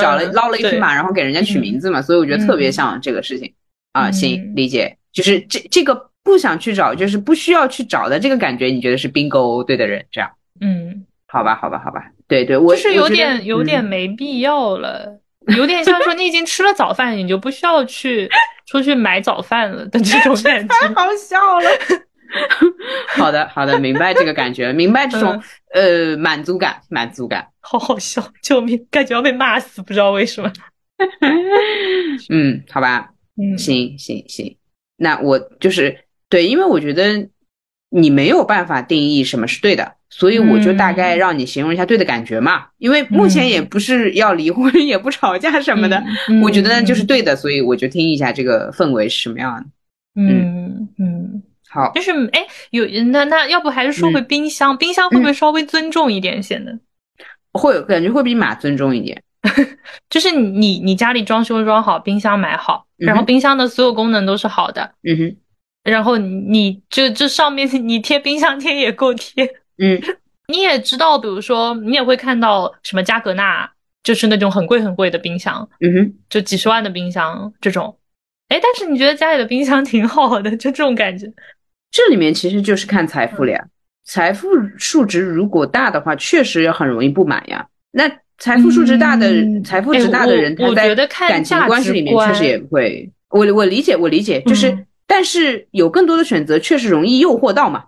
找了捞了一匹马，然后给人家取名字嘛，所以我觉得特别像这个事情啊。行，理解。就是这这个不想去找，就是不需要去找的这个感觉，你觉得是 bingo 对的人这样？嗯，好吧，好吧，好吧。对对，我就是有点有点没必要了，有点像说你已经吃了早饭，你就不需要去出去买早饭了的这种感觉。太好笑了。好的，好的，明白这个感觉，明白这种呃满足感，满足感，好好笑，救命，感觉要被骂死，不知道为什么。嗯，好吧，嗯，行行行，那我就是对，因为我觉得你没有办法定义什么是对的，所以我就大概让你形容一下对的感觉嘛。因为目前也不是要离婚，也不吵架什么的，我觉得就是对的，所以我就听一下这个氛围是什么样的。嗯嗯。好，就是哎，有那那要不还是说回冰箱？冰箱会不会稍微尊重一点？显得会感觉会比马尊重一点。就是你你家里装修装好，冰箱买好，然后冰箱的所有功能都是好的。嗯哼。然后你就这上面你贴冰箱贴也够贴。嗯。你也知道，比如说你也会看到什么加格纳，就是那种很贵很贵的冰箱。嗯哼。就几十万的冰箱这种。哎，但是你觉得家里的冰箱挺好的，就这种感觉。这里面其实就是看财富了呀，财富数值如果大的话，确实很容易不满呀。那财富数值大的、财富值大的人，他在感情关系里面确实也会。我我理解，我理解，就是，但是有更多的选择，确实容易诱惑到嘛。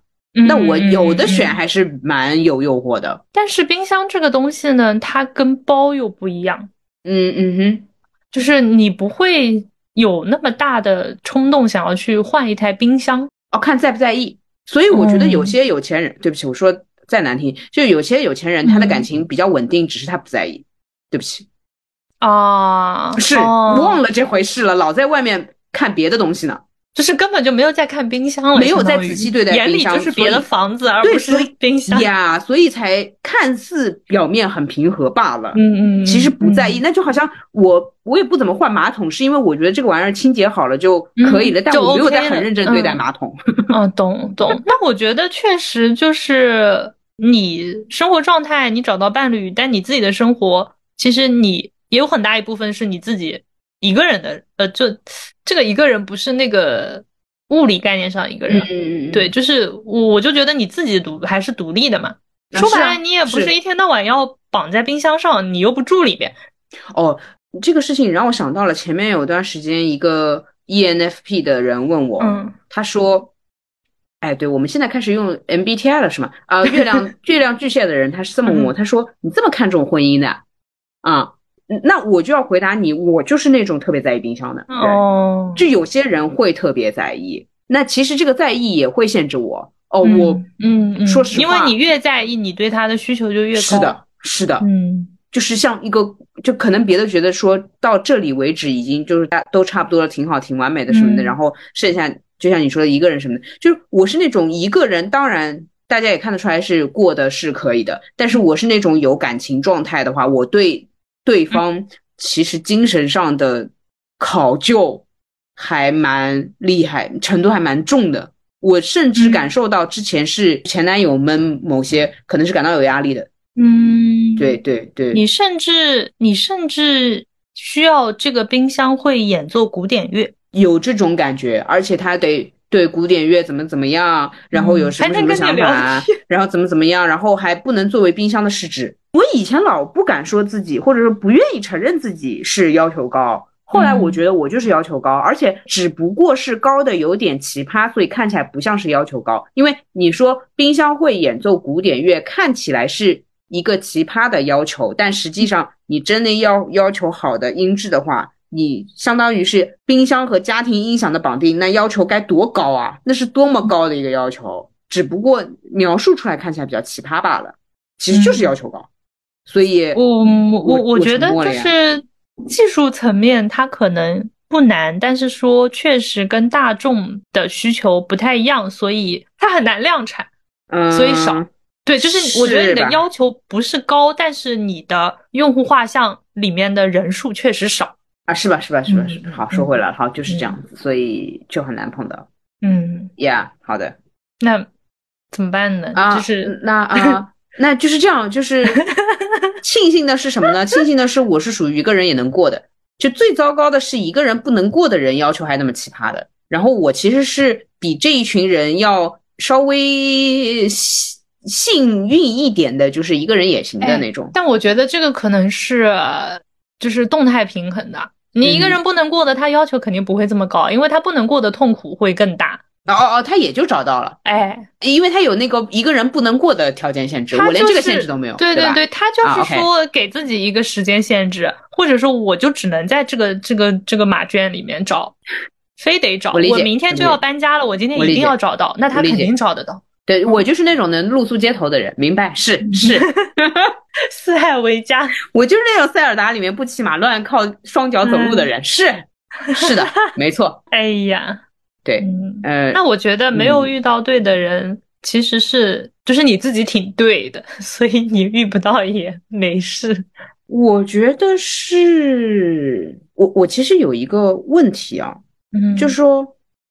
那我有的选还是蛮有诱惑的。但是冰箱这个东西呢，它跟包又不一样。嗯嗯哼，就是你不会有那么大的冲动想要去换一台冰箱。哦，看在不在意，所以我觉得有些有钱人，对不起，我说再难听，就有些有钱人他的感情比较稳定，只是他不在意，对不起，啊，是忘了这回事了，老在外面看别的东西呢。就是根本就没有在看冰箱了，没有在仔细对待冰箱，眼里就是别的房子，而不是 冰箱呀，所以才看似表面很平和罢了。嗯嗯，其实不在意，那就好像我我也不怎么换马桶，是因为我觉得这个玩意儿清洁好了就可以了，但我没有在很认真对待马桶。嗯，懂懂。那我觉得确实就是你生活状态，你找到伴侣，但你自己的生活，其实你也有很大一部分是你自己。一个人的，呃，就这个一个人不是那个物理概念上一个人，对，就是我就觉得你自己独还是独立的嘛。说白了，你也不是一天到晚要绑在冰箱上，你又不住里边。哦，这个事情让我想到了前面有段时间一个 ENFP 的人问我，他说：“哎，对我们现在开始用 MBTI 了是吗？啊，月亮 月亮巨蟹的人他是这么问我，他说你这么看重婚姻的啊？”那我就要回答你，我就是那种特别在意冰箱的人。哦，就有些人会特别在意，那其实这个在意也会限制我。哦，我嗯，说实话，因为你越在意，你对他的需求就越高。是的，是的，嗯，就是像一个，就可能别的觉得说到这里为止已经就是大都差不多了，挺好，挺完美的什么的，然后剩下就像你说的一个人什么的，就是我是那种一个人，当然大家也看得出来是过的是可以的，但是我是那种有感情状态的话，我对。对方其实精神上的考究还蛮厉害，程度还蛮重的。我甚至感受到之前是前男友们某些可能是感到有压力的。嗯，对对对。你甚至你甚至需要这个冰箱会演奏古典乐，有这种感觉，而且他得对古典乐怎么怎么样，然后有什么什么想法，然后怎么怎么样，然后还不能作为冰箱的试纸。我以前老不敢说自己，或者说不愿意承认自己是要求高，后来我觉得我就是要求高，而且只不过是高的有点奇葩，所以看起来不像是要求高。因为你说冰箱会演奏古典乐，看起来是一个奇葩的要求，但实际上你真的要要求好的音质的话，你相当于是冰箱和家庭音响的绑定，那要求该多高啊？那是多么高的一个要求，只不过描述出来看起来比较奇葩罢了，其实就是要求高。所以，我我我觉得就是技术层面它可能不难，但是说确实跟大众的需求不太一样，所以它很难量产，所以少。对，就是我觉得你的要求不是高，但是你的用户画像里面的人数确实少啊，是吧？是吧？是吧？是。好，说回来，好，就是这样子，所以就很难碰到。嗯呀，好的。那怎么办呢？啊，就是那啊。那就是这样，就是庆幸的是什么呢？庆幸的是我是属于一个人也能过的。就最糟糕的是一个人不能过的人要求还那么奇葩的。然后我其实是比这一群人要稍微幸幸运一点的，就是一个人也行的那种。但我觉得这个可能是就是动态平衡的。你一个人不能过的，他要求肯定不会这么高，因为他不能过的痛苦会更大。哦哦哦，他也就找到了，哎，因为他有那个一个人不能过的条件限制，我连这个限制都没有，对对对，他就是说给自己一个时间限制，或者说我就只能在这个这个这个马圈里面找，非得找，我明天就要搬家了，我今天一定要找到，那他肯定找得到。对我就是那种能露宿街头的人，明白？是是，四海为家，我就是那种塞尔达里面不骑马乱靠双脚走路的人，是是的，没错。哎呀。对，呃，那我觉得没有遇到对的人，其实是就是你自己挺对的，所以你遇不到也没事。我觉得是我我其实有一个问题啊，嗯，就说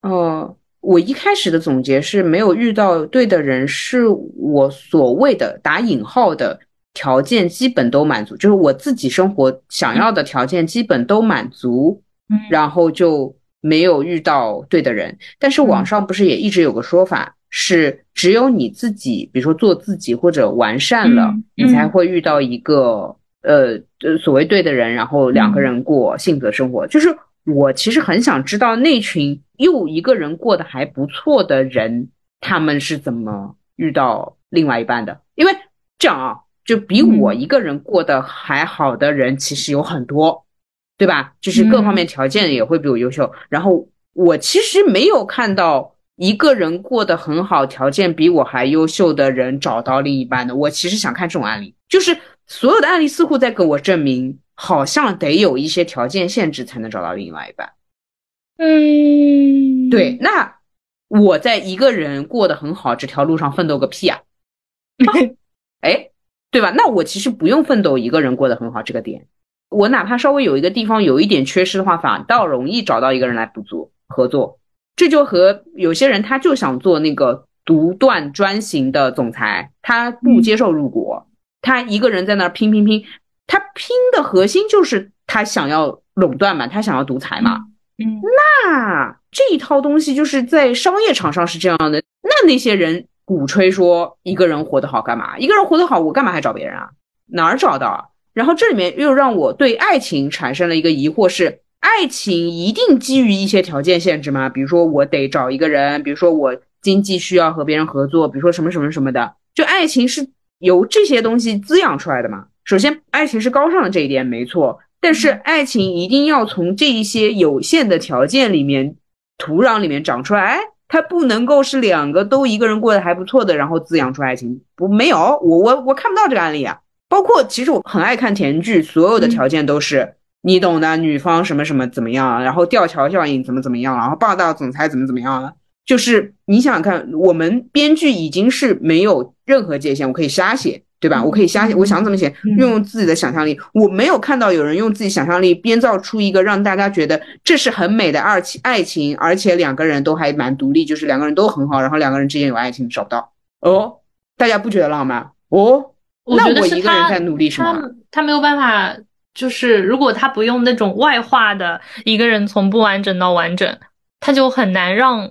呃，我一开始的总结是没有遇到对的人，是我所谓的打引号的条件基本都满足，就是我自己生活想要的条件基本都满足，嗯，然后就。没有遇到对的人，但是网上不是也一直有个说法，是只有你自己，比如说做自己或者完善了，你才会遇到一个呃呃所谓对的人，然后两个人过幸福的生活。就是我其实很想知道那群又一个人过得还不错的人，他们是怎么遇到另外一半的？因为这样啊，就比我一个人过得还好的人其实有很多。对吧？就是各方面条件也会比我优秀。然后我其实没有看到一个人过得很好，条件比我还优秀的人找到另一半的。我其实想看这种案例，就是所有的案例似乎在给我证明，好像得有一些条件限制才能找到另外一半。嗯，对。那我在一个人过得很好这条路上奋斗个屁啊！哎，对吧？那我其实不用奋斗一个人过得很好这个点。我哪怕稍微有一个地方有一点缺失的话，反倒容易找到一个人来补足合作。这就和有些人他就想做那个独断专行的总裁，他不接受入股，他一个人在那儿拼拼拼，他拼的核心就是他想要垄断嘛，他想要独裁嘛。嗯，那这一套东西就是在商业场上是这样的。那那些人鼓吹说一个人活得好干嘛？一个人活得好，我干嘛还找别人啊？哪儿找到？然后这里面又让我对爱情产生了一个疑惑：是爱情一定基于一些条件限制吗？比如说我得找一个人，比如说我经济需要和别人合作，比如说什么什么什么的。就爱情是由这些东西滋养出来的嘛？首先，爱情是高尚的这一点没错，但是爱情一定要从这一些有限的条件里面、土壤里面长出来。哎，它不能够是两个都一个人过得还不错的，然后滋养出爱情。不，没有，我我我看不到这个案例啊。包括其实我很爱看甜剧，所有的条件都是你懂的，女方什么什么怎么样，然后吊桥效应怎么怎么样，然后霸道总裁怎么怎么样了。就是你想想看，我们编剧已经是没有任何界限，我可以瞎写，对吧？我可以瞎写，我想怎么写，用自己的想象力。我没有看到有人用自己想象力编造出一个让大家觉得这是很美的二情爱情，而且两个人都还蛮独立，就是两个人都很好，然后两个人之间有爱情，找不到哦。大家不觉得浪漫哦？那我一个人在努力什么？他他没有办法，就是如果他不用那种外化的一个人从不完整到完整，他就很难让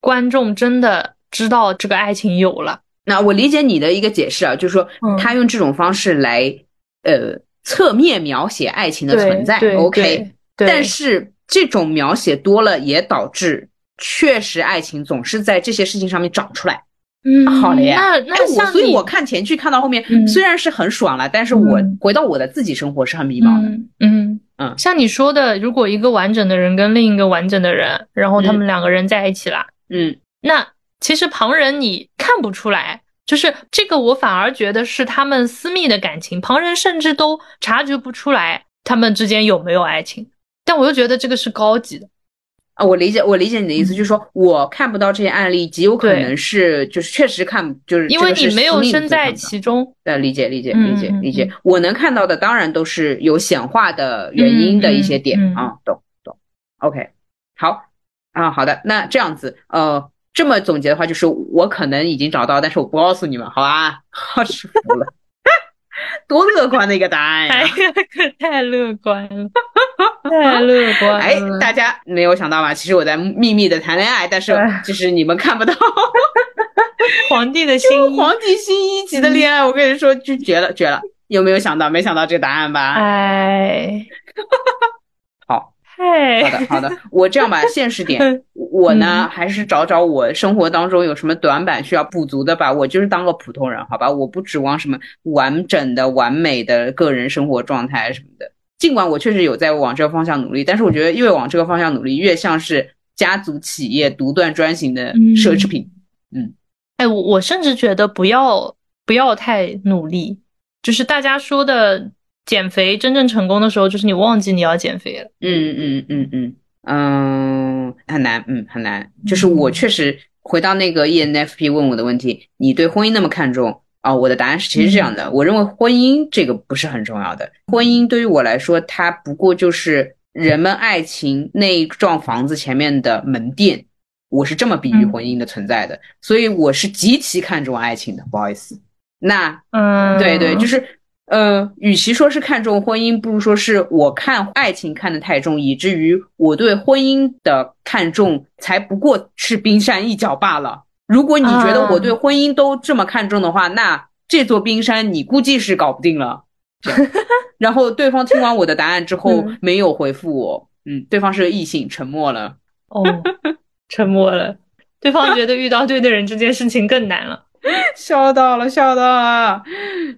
观众真的知道这个爱情有了。那我理解你的一个解释啊，就是说他用这种方式来呃侧面描写爱情的存在。OK，对，但是这种描写多了，也导致确实爱情总是在这些事情上面长出来。嗯，好了呀，那那我所以，我看前剧看到后面，嗯。虽然是很爽了，但是我嗯。回到我的自己生活是很迷茫的。嗯嗯嗯。像你说的，如果一个完整的人跟另一个完整的人，然后他们两个人在一起了，嗯。那其实旁人你看不出来，就是这个我反而觉得是他们私密的感情，旁人甚至都察觉不出来他们之间有没有爱情。但我又觉得这个是高级的，啊，我理解，我理解你的意思，就是说我看不到这些案例，极有可能是就是确实看，就是因为你没有身在其中。呃，理解理解嗯理解嗯理解嗯。我能看到的当然都是有显化的原因的一些点啊，懂懂。OK，好啊，好的，那这样子，呃，这么总结的话，就是我可能已经找到，但是我不告诉你们，好吧？好是服了，多乐观的一个答案哎呀！呀，可太乐观了，太乐观哎，大家没有想到吧？其实我在秘密的谈恋爱，但是哎就是你们看不到。皇帝的心意，皇帝新一级的恋爱，我跟你说，就绝了，绝了！有没有想到？没想到这个答案吧？哎，好，的，好的。我这样吧，现实点，我呢还是找找我生活当中有什么短板需要补足的吧。我就是当个普通人，好吧？我不指望什么完整的、完美的个人生活状态什么的。尽管我确实有在往这个方向努力，但是我觉得越往这个方向努力，越像是家族企业独断专行的奢侈品。嗯哎，我我甚至觉得不要不要太努力，就是大家说的减肥真正成功的时候，就是你忘记你要减肥了。嗯嗯嗯嗯嗯，很难，嗯很难。就是我确实回到那个 E ENFP 问我的问题，你对婚姻那么看重啊、我的答案是其实这样的，我认为婚姻这个不是很重要的，婚姻对于我来说，它不过就是人们爱情那一幢房子前面的门店。我是这么比喻嗯婚姻的存在的，所以我是极其看重爱情的。不好意思，那嗯，对对，就是呃，与其说是看重婚姻，不如说是我看爱情看得太重，以至于我对婚姻的看重才不过是冰山一角罢了。如果你觉得我对婚姻都这么看重的话，那这座冰山你估计是搞不定了。然后对方听完我的答案之后嗯没有回复我，嗯，对方是个异性，沉默了。哦，沉默了。对方觉得遇到对的人这件事情更难了。笑到了，笑到了。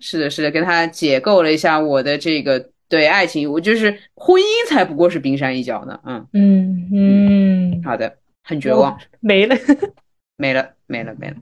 是的，是的，跟他解构了一下我的这个对爱情，我就是婚姻才不过是冰山一角呢。嗯，嗯嗯，好的，很绝望，没了。没了，没了，没了。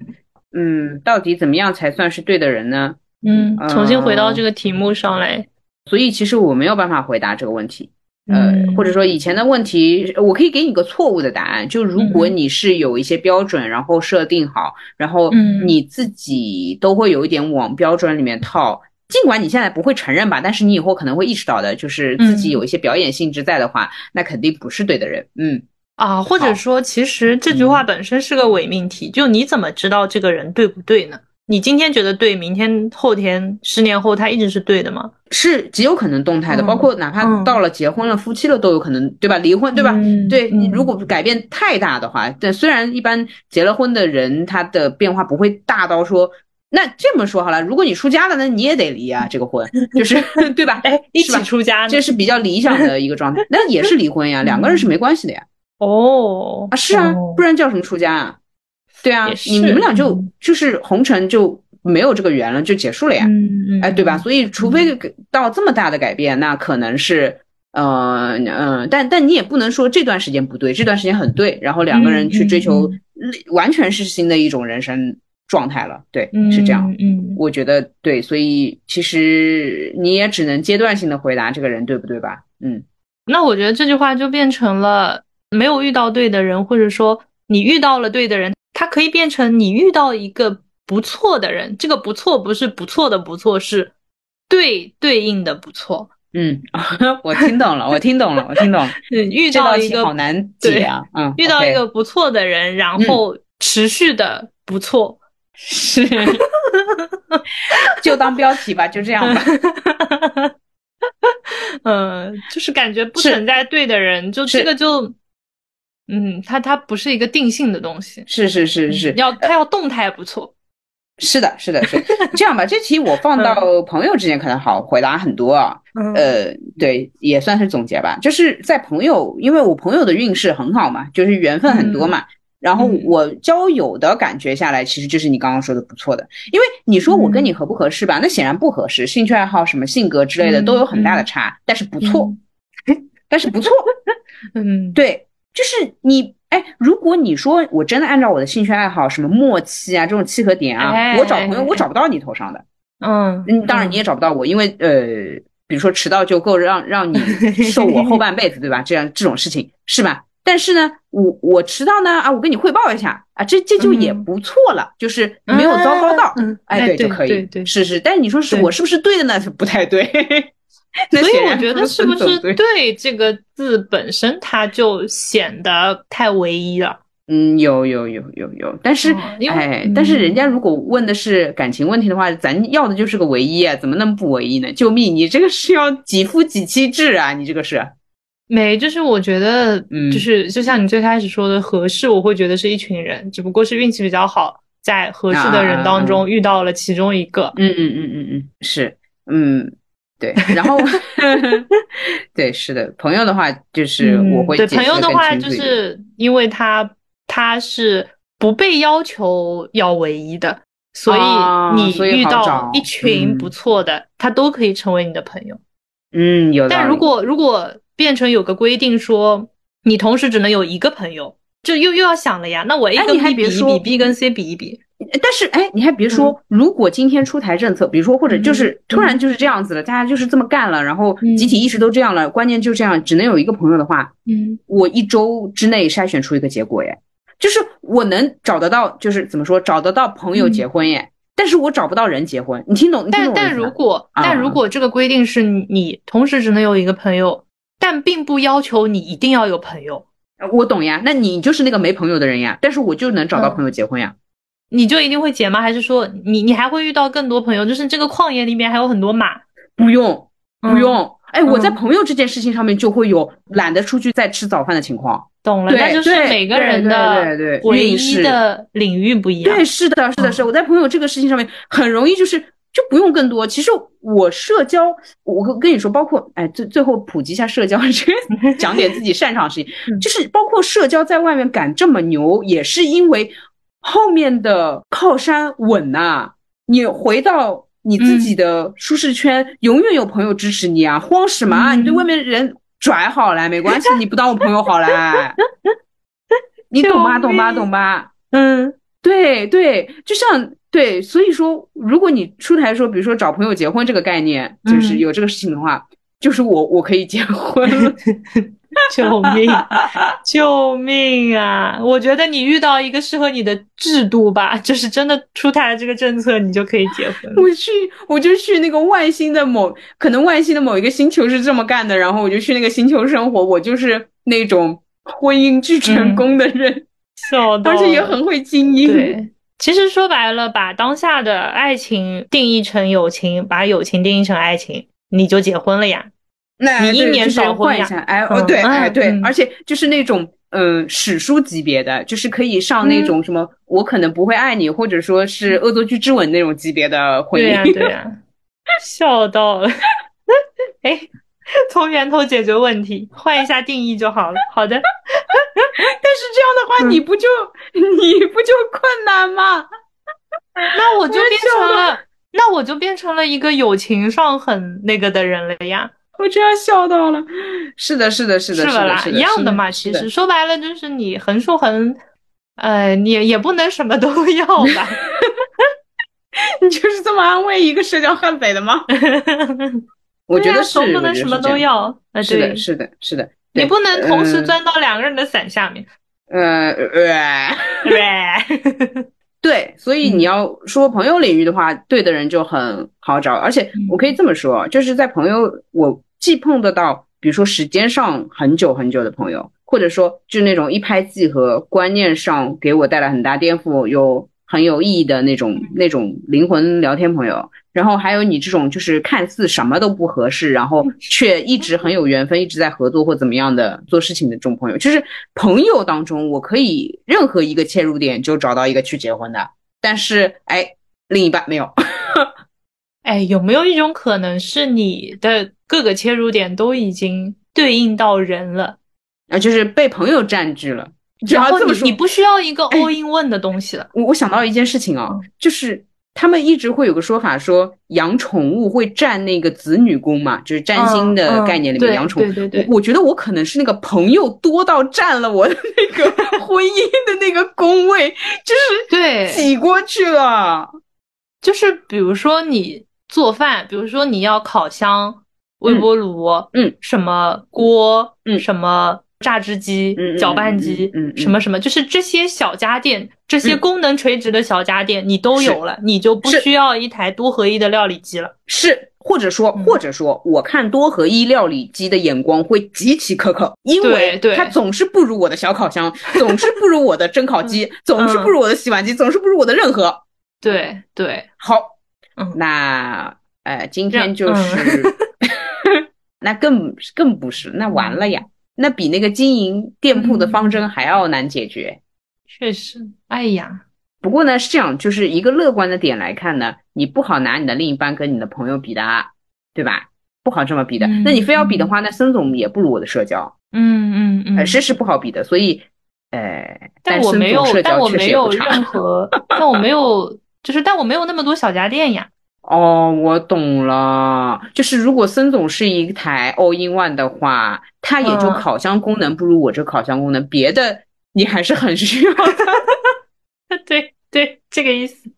嗯，到底怎么样才算是对的人呢？嗯，重新回到嗯这个题目上来。所以其实我没有办法回答这个问题。呃，嗯或者说以前的问题，我可以给你个错误的答案。就如果嗯你是有一些标准，然后设定好，然后嗯你自己都会有一点往标准里面套。尽管你现在不会承认吧，但是你以后可能会意识到的，就是自己嗯有一些表演性质在的话，那肯定不是对的人。嗯，啊，或者说，其实这句话本身是个伪命题，就你怎么知道这个人对不对呢？你今天觉得对，明天、后天、十年后他一直是对的吗？是极有可能动态的，嗯包括哪怕嗯到了结婚了、夫妻了都有可能，对吧？离婚，对吧？嗯对你嗯如果改变太大的话，但虽然一般结了婚的人他的变化不会大到说，那这么说好了，如果你出家了，那你也得离啊，这个婚就是 对吧？哎，一起出家这是比较理想的一个状态，那也是离婚呀，两个人是没关系的呀。哦啊，是啊哦，不然叫什么出家啊？对啊你你们俩就嗯就是红尘就没有这个缘了，就结束了呀。嗯嗯，哎，对吧？所以，除非到这么大的改变，那可能是，呃，嗯、但但你也不能说这段时间不对，这段时间很对，然后两个人去追求嗯完全是新的一种人生状态了，对，嗯是这样。嗯，我觉得对，所以其实你也只能阶段性的回答这个人对不对吧？嗯，那我觉得这句话就变成了没有遇到对的人，或者说你遇到了对的人，它可以变成你遇到一个不错的人。这个不错不是不错的不错，是对对应的不错。嗯，我听懂了，我听懂了，我听懂了。嗯，遇到一个好难解啊，嗯，遇到一个不错的人，然后持续的不错，是 就当标题吧，就这样吧。嗯，就是感觉不存在对的人，就这个就，嗯，它它不是一个定性的东西，是是是是，要它要动态不错，是的，是的，是这样吧。这题我放到朋友之间可能好回答很多啊。呃，对，也算是总结吧。就是在朋友，因为我朋友的运势很好嘛，就是缘分很多嘛。然后我交友的感觉下来，其实就是你刚刚说的不错的。因为你说我跟你合不合适吧？那显然不合适，兴趣爱好、什么性格之类的都有很大的差。但是不错，但是不错。嗯，对，就是你。哎，如果你说我真的按照我的兴趣爱好，什么默契啊，这种契合点啊，我找朋友我找不到你头上的。嗯，当然你也找不到我，因为呃，比如说迟到就够让让你受我后半辈子，对吧？这样这种事情是吧？但是呢，我我迟到呢啊，我跟你汇报一下啊，这这就也不错了，就是没有糟糕到，哎，对就可以，是是。但是你说是我是不是对的呢？不太对。所以我觉得是不是对这个字本身，它就显得太唯一了？嗯，有有有有有，但是哎，但是人家如果问的是感情问题的话，咱要的就是个唯一啊，怎么那么不唯一呢？救命！你这个是要几夫几妻制啊？你这个是没？就是我觉得，就是就像你最开始说的合适，我会觉得是一群人，只不过是运气比较好，在合适的人当中遇到了其中一个。嗯嗯嗯嗯嗯，是嗯。对，然后 对，是的，朋友的话就是我会对朋友的话，就是因为他他是不被要求要唯一的，所以你遇到一群不错的，他都可以成为你的朋友。嗯，有。但如果如果变成有个规定说你同时只能有一个朋友，这又又要想了呀。那我 A 跟 B 比一比，B 跟 C 比一比。但是，哎，你还别说，如果今天出台政策，比如说，或者就是突然就是这样子了，大家就是这么干了，然后集体意识都这样了，观念就这样，只能有一个朋友的话，嗯，我一周之内筛选出一个结果，耶，就是我能找得到，就是怎么说，找得到朋友结婚，耶，但是我找不到人结婚，你听懂？但但如果但如果这个规定是你同时只能有一个朋友，但并不要求你一定要有朋友，我懂呀，那你就是那个没朋友的人呀，但是我就能找到朋友结婚呀。你就一定会结吗？还是说你你还会遇到更多朋友？就是这个旷野里面还有很多马，不用不用。哎，我在朋友这件事情上面就会有懒得出去再吃早饭的情况。懂了，那就是每个人的唯一的领域不一样。对，是的，是的，是。我在朋友这个事情上面很容易就是就不用更多。其实我社交，我跟跟你说，包括哎最最后普及一下社交，这个 讲点自己擅长的事情，就是包括社交在外面敢这么牛，也是因为。后面的靠山稳呐，你回到你自己的舒适圈，永远有朋友支持你啊！慌什么啊？你对外面人拽好了，没关系，你不当我朋友好了，你懂吧？懂吧？懂吧？嗯，对对，就像对，所以说，如果你出台说，比如说找朋友结婚这个概念，就是有这个事情的话，就是我我可以结婚了。救命！救命啊！我觉得你遇到一个适合你的制度吧，就是真的出台了这个政策，你就可以结婚。我去，我就去那个外星的某，可能外星的某一个星球是这么干的，然后我就去那个星球生活。我就是那种婚姻巨成功的人，而且也很会经营。对，其实说白了，把当下的爱情定义成友情，把友情定义成爱情，你就结婚了呀。那你一年少换一下，哎哦对哎对，而且就是那种嗯史书级别的，就是可以上那种什么我可能不会爱你，或者说是恶作剧之吻那种级别的婚姻。对呀对呀，笑到了。哎，从源头解决问题，换一下定义就好了。好的。但是这样的话，你不就你不就困难吗？那我就变成了，那我就变成了一个友情上很那个的人了呀。我真要笑到了，是的，是的，是的，是的，啦一样的嘛。其实说白了就是你横竖横，呃，你也不能什么都要吧？你就是这么安慰一个社交悍匪的吗？我觉得是，不能什么都要。是的，是的，是的，你不能同时钻到两个人的伞下面。呃，对。对，所以你要说朋友领域的话，对的人就很好找，而且我可以这么说，就是在朋友，我既碰得到，比如说时间上很久很久的朋友，或者说就那种一拍即合，观念上给我带来很大颠覆，有。很有意义的那种那种灵魂聊天朋友，然后还有你这种就是看似什么都不合适，然后却一直很有缘分，一直在合作或怎么样的做事情的这种朋友，就是朋友当中，我可以任何一个切入点就找到一个去结婚的。但是，哎，另一半没有。哎，有没有一种可能是你的各个切入点都已经对应到人了？啊，就是被朋友占据了。然后你你不需要一个 all in one 的东西了。我我想到一件事情啊，嗯就是他们一直会有个说法，说养宠物会占那个子女宫嘛，就是占星的概念里面养宠物。对对对我我觉得我可能是那个朋友多到占了我的那个 婚姻的那个宫位，就是对，挤过去了。就是比如说你做饭，比如说你要烤箱、微波炉，嗯，什么锅，嗯什么榨汁机、嗯嗯搅拌机，嗯什么什么，就是这些小家电，这些嗯功能垂直的小家电，你都有了，你就不需要一台多合一的料理机了。是，或者说，嗯或者说，我看多合一料理机的眼光会极其苛刻，因为它总是不如我的小烤箱，总是不如我的蒸烤机，嗯总是不如我的洗碗机，总是不如我的任何。对对，好，嗯那呃，今天就是，那更更不是，那完了呀，那比那个经营店铺的方针还要难解决。确实，哎呀，不过呢，是这样，就是一个乐观的点来看呢，你不好拿你的另一半跟你的朋友比的，对吧？不好这么比的。嗯那你非要比的话，那孙总也不如我的社交，嗯嗯嗯，呃，是是不好比的。所以，呃，但我没有，但我没有。任何，但我没有，就是但我没有那么多小家电呀。哦，我懂了，就是如果森总是一台 all in one 的话，它也就嗯烤箱功能不如我这烤箱功能，别的你还是很需要的。对对，这个意思，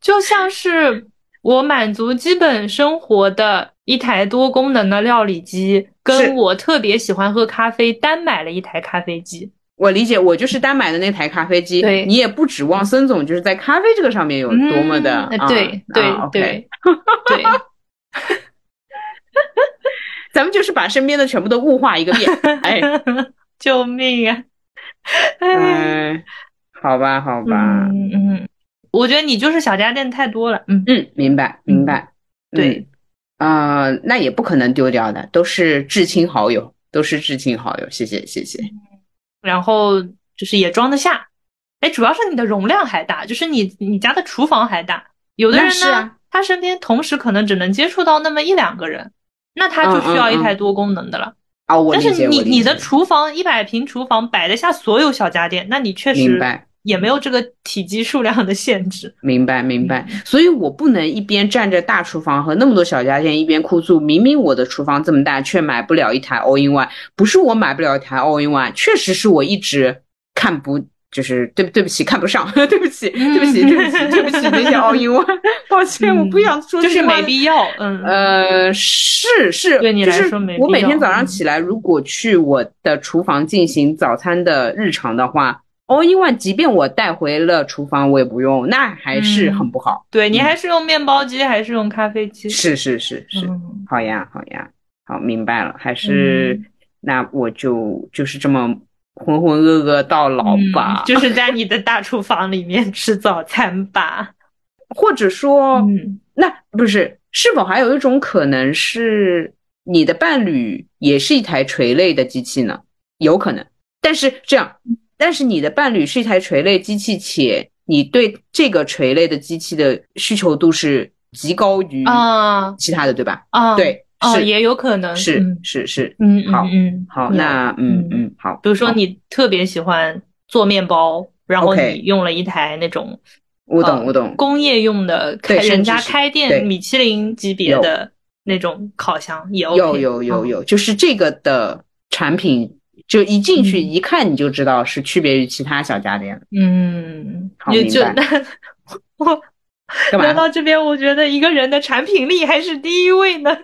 就像是我满足基本生活的一台多功能的料理机，是跟我特别喜欢喝咖啡，单买了一台咖啡机。我理解，我就是单买的那台咖啡机，对你也不指望孙总就是在咖啡这个上面有多么的，啊嗯对对 对对，咱们就是把身边的全部都物化一个遍。哎，救命啊！哎，嗯，好吧，好吧，嗯嗯，我觉得你就是小家电太多了。嗯，嗯，明白，明白。对啊，呃，那也不可能丢掉的，都是至亲好友，都是至亲好友。谢谢，谢谢。然后就是也装得下。哎，主要是你的容量还大，就是你你家的厨房还大。有的人呢，啊他身边同时可能只能接触到那么一两个人，那他就需要一台多功能的了。啊，但是你你的厨房一百平厨房摆得下所有小家电，那你确实明白。也没有这个体积数量的限制。明 白明白，嗯所以我不能一边占着大厨房和那么多小家电，一边哭诉，明明我的厨房这么大，却买不了一台 All in One。不是我买不了一台 All in One，确实是我一直看不，就是对对不起，看不上，对不起，对不起，对不起，对不起那些 All in One，抱 歉，我不想说嗯就是没必要。嗯，呃，是是，对你来就是说没必要我每天早上嗯起来，如果去我的厨房进行早餐的日常的话，all in one，即便我带回了厨房，我也不用，那还是嗯很不好。对你还是用面包机，还是用咖啡机？是是是是，嗯好呀好呀，好明白了，还是、嗯那我就就是这么浑浑噩噩到老吧，嗯就是在你的大厨房里面吃早餐吧。或者说，嗯那不是，是否还有一种可能是你的伴侣也是一台垂类的机器呢？有可能，但是这样，但是你的伴侣是一台垂类机器，且你对这个垂类的机器的需求度是极高于啊。其他的，对吧？啊，对，哦，是。也有可能。是嗯。是是，嗯嗯好。嗯，好，有。那嗯嗯。嗯好，比如说你特别喜欢做面包，然后你用了一台那种我懂呃我懂，工业用的开对人家开店米其林级别的那种烤箱也 OK，有有有嗯有，就是这个的产品，就一进去嗯一看你就知道是区别于其他小家电的。嗯，好也就明白那我干嘛聊到这边，我觉得一个人的产品力还是第一位呢。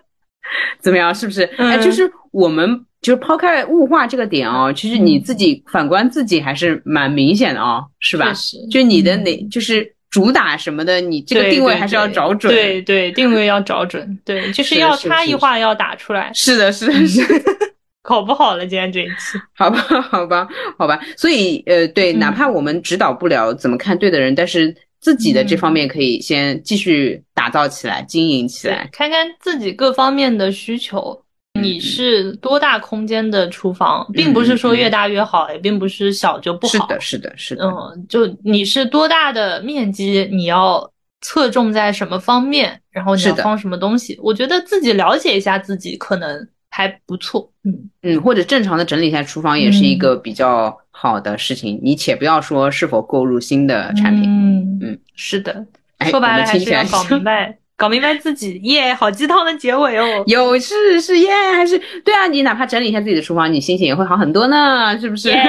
怎么样？是不是？哎，嗯就是我们就是抛开物化这个点哦，其实你嗯自己反观自己还是蛮明显的哦，是吧就你的嗯哪就是主打什么的，你这个定位还是要找准。对对，定位要找准，对，就是是要差异化要打出来，是的，是的，是的。搞不好了，今天这一期。好吧，好吧，好吧。所以，呃，对，嗯哪怕我们指导不了怎么看对的人，但是自己的这方面可以先继续打造起来、经营起来。看看自己各方面的需求。你嗯是多大空间的厨房，并不是说越大越好，也并不是小就不好。是的，是的，是的。嗯，就你是多大的面积，你要侧重在什么方面，然后你要放什么东西。我觉得自己了解一下自己可能还不错。嗯嗯，或者正常的整理一下厨房也是一个比较好的事情。你且不要说是否购入新的产品。嗯嗯，是的，说白了还是要搞明白。搞明白自己耶，好鸡汤的结尾哦！有是是耶，还是对啊？你哪怕整理一下自己的厨房，你心情也会好很多呢，是不是？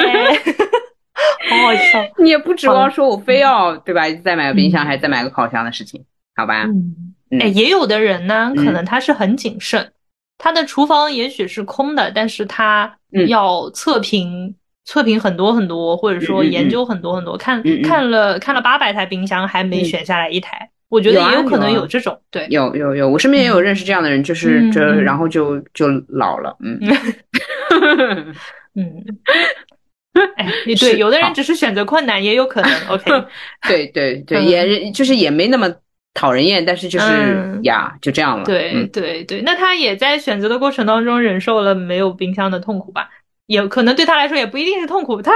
好好笑！你也不指望说我非要对吧？再买个冰箱还是再买个烤箱的事情，好吧？嗯，哎，也有的人呢，可能他是很谨慎，他的厨房也许是空的，但是他要测评测评很多很多，或者说研究很多很多，看看了看了八百台冰箱，还没选下来一台。我觉得也有可能有这种，对，有有有，我身边也有认识这样的人，就是这，然后就就老了，嗯，嗯，哎，对，有的人只是选择困难，也有可能，OK，对 对对，也就是也没那么讨人厌，但是就是呀，就这样了，对对对，那他也在选择的过程当中忍受了没有冰箱的痛苦吧？也可能对他来说也不一定是痛苦，他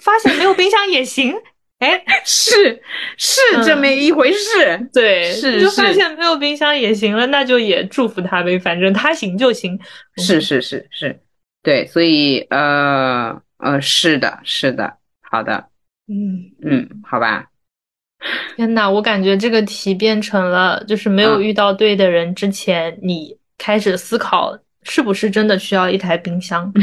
发现没有冰箱也行。哎，是是这么一回事，对，是就发现没有冰箱也行了，那就也祝福他呗，反正他行就行。是是是是，对，所以呃呃，是的，是的，好的，嗯嗯，好吧。天呐，我感觉这个题变成了，就是没有遇到对的人之前，你开始思考是不是真的需要一台冰箱。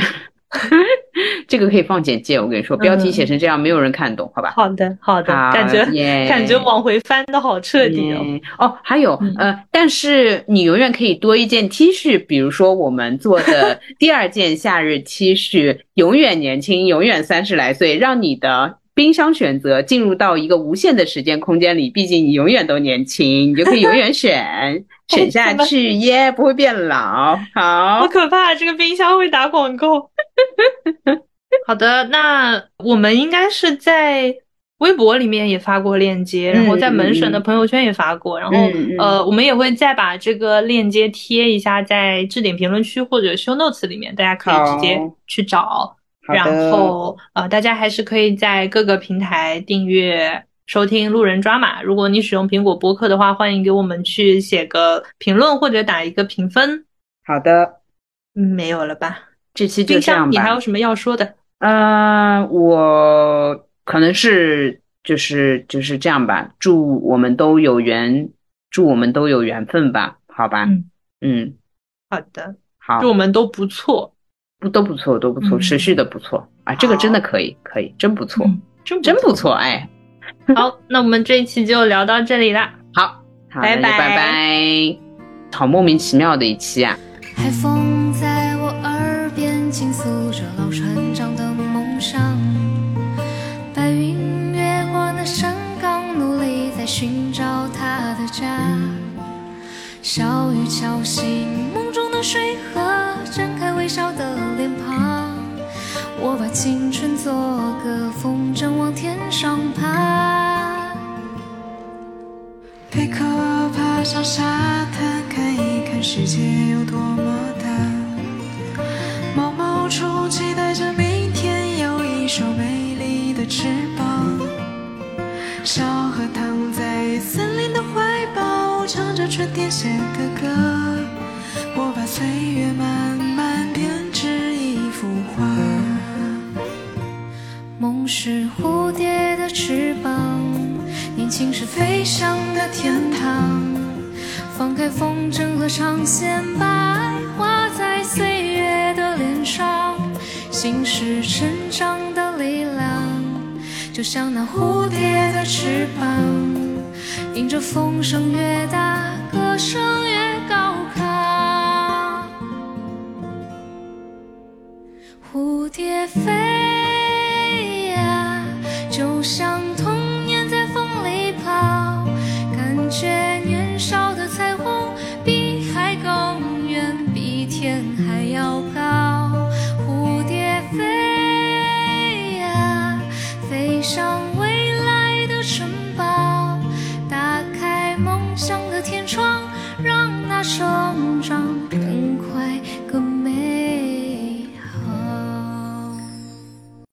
这个可以放简介，我跟你说，标题写成这样，没有人看懂，好吧？好的，好的，感觉感觉往回翻的好彻底哦。哦，还有，呃，但是你永远可以多一件 T 恤，比如说我们做的 第二件夏日 T 恤，永远年轻，永远三十来岁，让你的。冰箱选择进入到一个无限的时间空间里，毕竟你永远都年轻，你就可以永远选 选下去耶，不会变老。好，好可怕，这个冰箱会打广告。好的，那我们应该是在微博里面也发过链接，然后在门神的朋友圈也发过，然后呃，我们也会再把这个链接贴一下在置顶评论区或者 show notes 里面，大家可以直接去找。然后，呃，大家还是可以在各个平台订阅收听路人抓马。如果你使用苹果播客的话，欢迎给我们去写个评论或者打一个评分。好的，嗯，没有了吧？这期就这样吧。你还有什么要说的？呃，我可能是就是就是这样吧。祝我们都有缘，祝我们都有缘分吧。好吧，嗯嗯，好的，好，祝我们都不错。不都不错，都不错，持续的不错啊！这个真的可以，可以，真不错，真真不错，哎。好，那我们这一期就聊到这里了。好，拜拜拜拜。好莫名其妙的一期啊！海风在我耳边倾诉着老船长的梦想，白云越过那山岗，努力在寻找他的家。小雨敲醒梦中的水河，展开微笑的脸庞。我把青春做个风筝往天上爬。贝壳爬上沙滩，看一看世界有多么大。毛毛虫期待着明天有一双美丽的翅膀。小河躺在森林的怀抱。唱着春天写的歌，我把岁月是蝴蝶的翅膀，年轻是飞翔的天堂。放开风筝和长线，把爱画在岁月的脸上。心是成长的力量，就像那蝴蝶的翅膀。迎着风声越大，歌声越高亢。蝴蝶飞，就